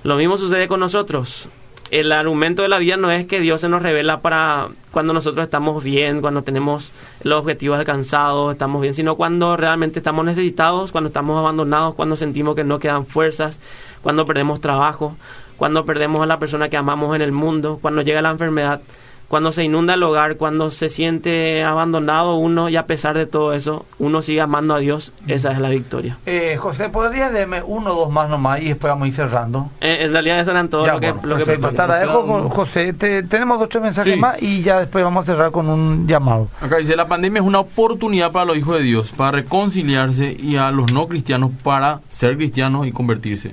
Lo mismo sucede con nosotros el argumento de la vida no es que Dios se nos revela para cuando nosotros estamos bien, cuando tenemos los objetivos alcanzados, estamos bien, sino cuando realmente estamos necesitados, cuando estamos abandonados, cuando sentimos que no quedan fuerzas, cuando perdemos trabajo, cuando perdemos a la persona que amamos en el mundo, cuando llega la enfermedad cuando se inunda el hogar, cuando se siente abandonado uno y a pesar de todo eso, uno sigue amando a Dios, esa es la victoria. Eh, José, ¿podrías darme uno o dos más nomás y después vamos a ir cerrando? Eh, en realidad eso eran todos lo que, lo que José, tenemos ocho mensajes más y ya después vamos a cerrar con un llamado. Acá dice, la pandemia es una oportunidad para los hijos de Dios, para reconciliarse y a los no cristianos para ser cristianos y convertirse.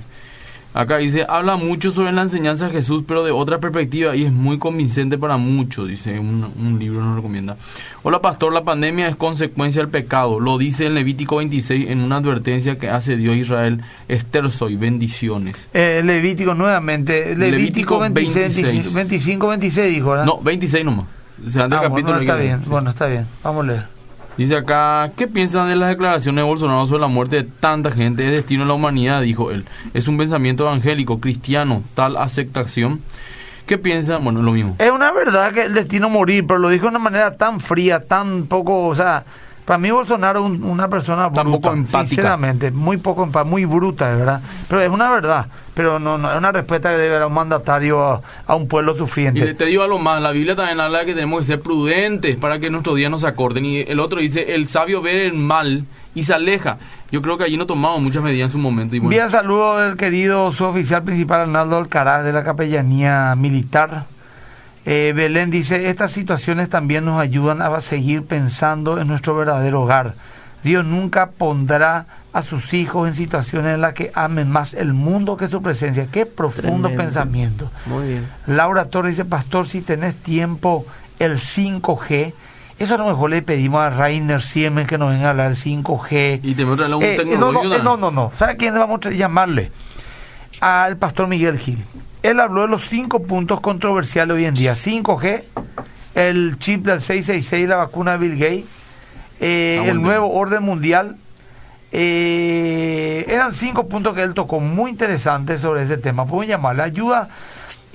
Acá dice, habla mucho sobre la enseñanza de Jesús, pero de otra perspectiva y es muy convincente para muchos, dice un, libro nos recomienda. Hola pastor, la pandemia es consecuencia del pecado, lo dice en Levítico 26 en una advertencia que hace Dios a Israel, esterzo y bendiciones. Eh, Levítico nuevamente, Levítico, 26, 25, 26 dijo, ¿verdad? No, 26 nomás. ah, bueno, está bien, bueno, está bien, vamos a leer. Dice acá, ¿qué piensan de las declaraciones de Bolsonaro sobre la muerte de tanta gente? Es destino de la humanidad, dijo él. Es un pensamiento evangélico, cristiano, tal aceptación. ¿Qué piensan? Bueno, lo mismo. Es una verdad que el destino morir, pero lo dijo de una manera tan fría, tan poco, o sea, para mí Bolsonaro es una persona bruta, sinceramente, muy poco empática, muy bruta, de verdad. Pero es una verdad, pero no, no es una respuesta que debe dar un mandatario a, un pueblo sufriente. Y te digo algo más, la Biblia también habla de que tenemos que ser prudentes para que nuestros días no se acorden. Y el otro dice, el sabio ve el mal y se aleja. Yo creo que allí no tomamos muchas medidas en su momento. Y Bien, saludo del querido su oficial principal Arnaldo Alcaraz de la Capellanía Militar eh, Belén dice, estas situaciones también nos ayudan a seguir pensando en nuestro verdadero hogar. Dios nunca pondrá a sus hijos en situaciones en las que amen más el mundo que su presencia. Qué profundo pensamiento. Muy bien. Laura Torres dice, pastor, si tenés tiempo, el 5G. Eso a lo mejor le pedimos a Rainer Siemens que nos venga a hablar del 5G. Y te un eh, no, no, no, no, no. ¿Sabe quién vamos a llamarle? Al pastor Miguel Gil él habló de los cinco puntos controversiales hoy en día. 5G, el chip del 666, la vacuna Bill Gates, eh, el nuevo orden mundial. Eh, eran cinco puntos que él tocó muy interesantes sobre ese tema. Pueden llamarle ayuda.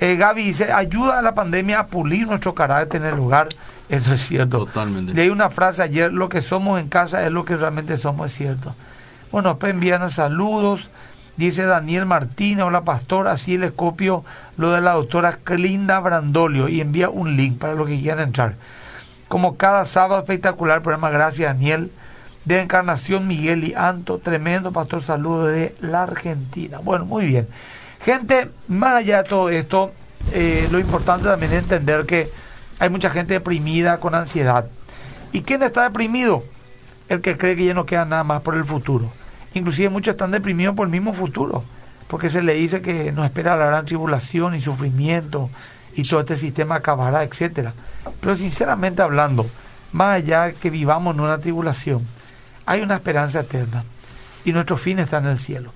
Eh, Gaby dice, ayuda a la pandemia a pulir nuestro carácter en el lugar. Eso es cierto. Totalmente. Leí una frase ayer, lo que somos en casa es lo que realmente somos, es cierto. Bueno, pues envían saludos. Dice Daniel Martínez, hola pastor, así le copio lo de la doctora Clinda Brandolio y envía un link para los que quieran entrar. Como cada sábado espectacular programa, gracias Daniel, de Encarnación Miguel y Anto, tremendo pastor, saludo de la Argentina. Bueno, muy bien. Gente, más allá de todo esto, eh, lo importante también es entender que hay mucha gente deprimida con ansiedad. ¿Y quién está deprimido? El que cree que ya no queda nada más por el futuro Inclusive muchos están deprimidos por el mismo futuro, porque se le dice que nos espera la gran tribulación y sufrimiento y todo este sistema acabará, etcétera. Pero sinceramente hablando, más allá que vivamos en una tribulación, hay una esperanza eterna y nuestro fin está en el cielo.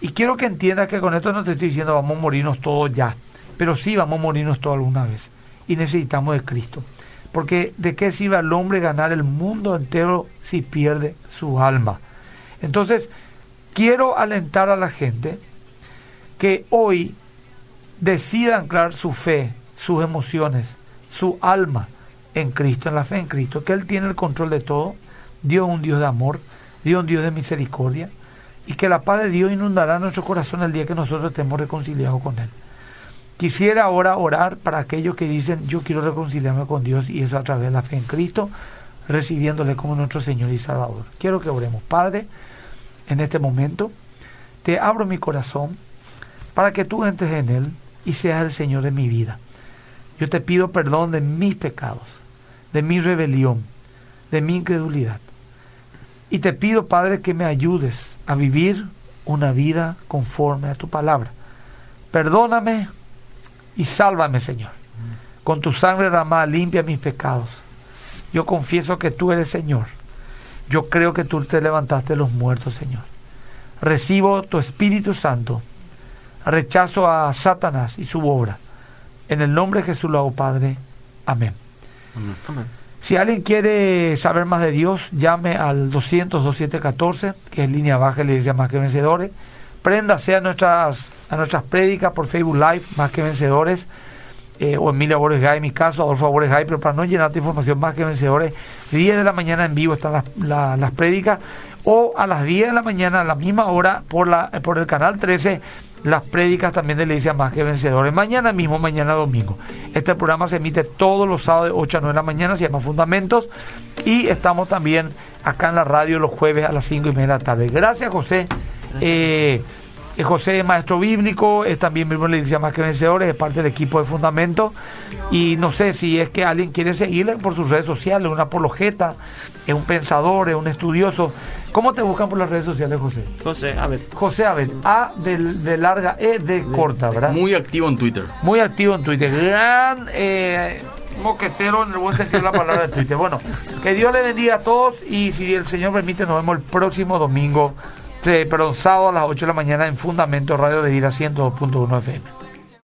Y quiero que entiendas que con esto no te estoy diciendo vamos a morirnos todos ya, pero sí vamos a morirnos todos alguna vez y necesitamos de Cristo. Porque ¿de qué sirve al hombre ganar el mundo entero si pierde su alma? Entonces, quiero alentar a la gente que hoy decida anclar su fe, sus emociones, su alma en Cristo, en la fe en Cristo, que Él tiene el control de todo, Dios un Dios de amor, Dios un Dios de misericordia, y que la paz de Dios inundará nuestro corazón el día que nosotros estemos reconciliados con Él. Quisiera ahora orar para aquellos que dicen, yo quiero reconciliarme con Dios, y eso a través de la fe en Cristo, recibiéndole como nuestro Señor y Salvador. Quiero que oremos. Padre, en este momento, te abro mi corazón para que tú entres en él y seas el Señor de mi vida. Yo te pido perdón de mis pecados, de mi rebelión, de mi incredulidad. Y te pido, Padre, que me ayudes a vivir una vida conforme a tu palabra. Perdóname y sálvame, Señor. Con tu sangre ramada limpia mis pecados. Yo confieso que tú eres Señor Yo creo que tú te levantaste de los muertos, Señor. Recibo tu Espíritu Santo. Rechazo a Satanás y su obra. En el nombre de Jesús lo hago, Padre. Amén. Amén. Si alguien quiere saber más de Dios, llame al 200-2714, que es línea baja le dice más que vencedores. Préndase a nuestras, a nuestras prédicas por Facebook Live, más que vencedores, eh, o Emilia Borges Gay, en mi caso, Adolfo Borges Gay, pero para no llenarte información más que vencedores, 10 de la mañana en vivo están las, la- las prédicas, o a las 10 de la mañana, a la misma hora, por, la, por el canal 13, las prédicas también de iglesia más que vencedores. Mañana mismo, mañana domingo. Este programa se emite todos los sábados de 8 a 9 de la mañana, se llama Fundamentos. Y estamos también acá en la radio los jueves a las 5 y media de la tarde. Gracias, José. Eh, José es maestro bíblico, es también miembro de la iglesia más que vencedores, es parte del equipo de Fundamentos. Y no sé si es que alguien quiere seguirle por sus redes sociales, una apologeta, es un pensador, es un estudioso. ¿Cómo te buscan por las redes sociales, José? José, a ver. José Abed, A de, de larga, E de corta, ¿verdad? Muy, Muy activo en Twitter. activo en Twitter. Gran eh, moquetero en el buen sentido de la palabra de Twitter. Bueno, que Dios le bendiga a todos y si el Señor permite, nos vemos el próximo domingo, eh, perdón, sábado a las 8 de la mañana en Fundamento Radio de Ira 102.1 FM.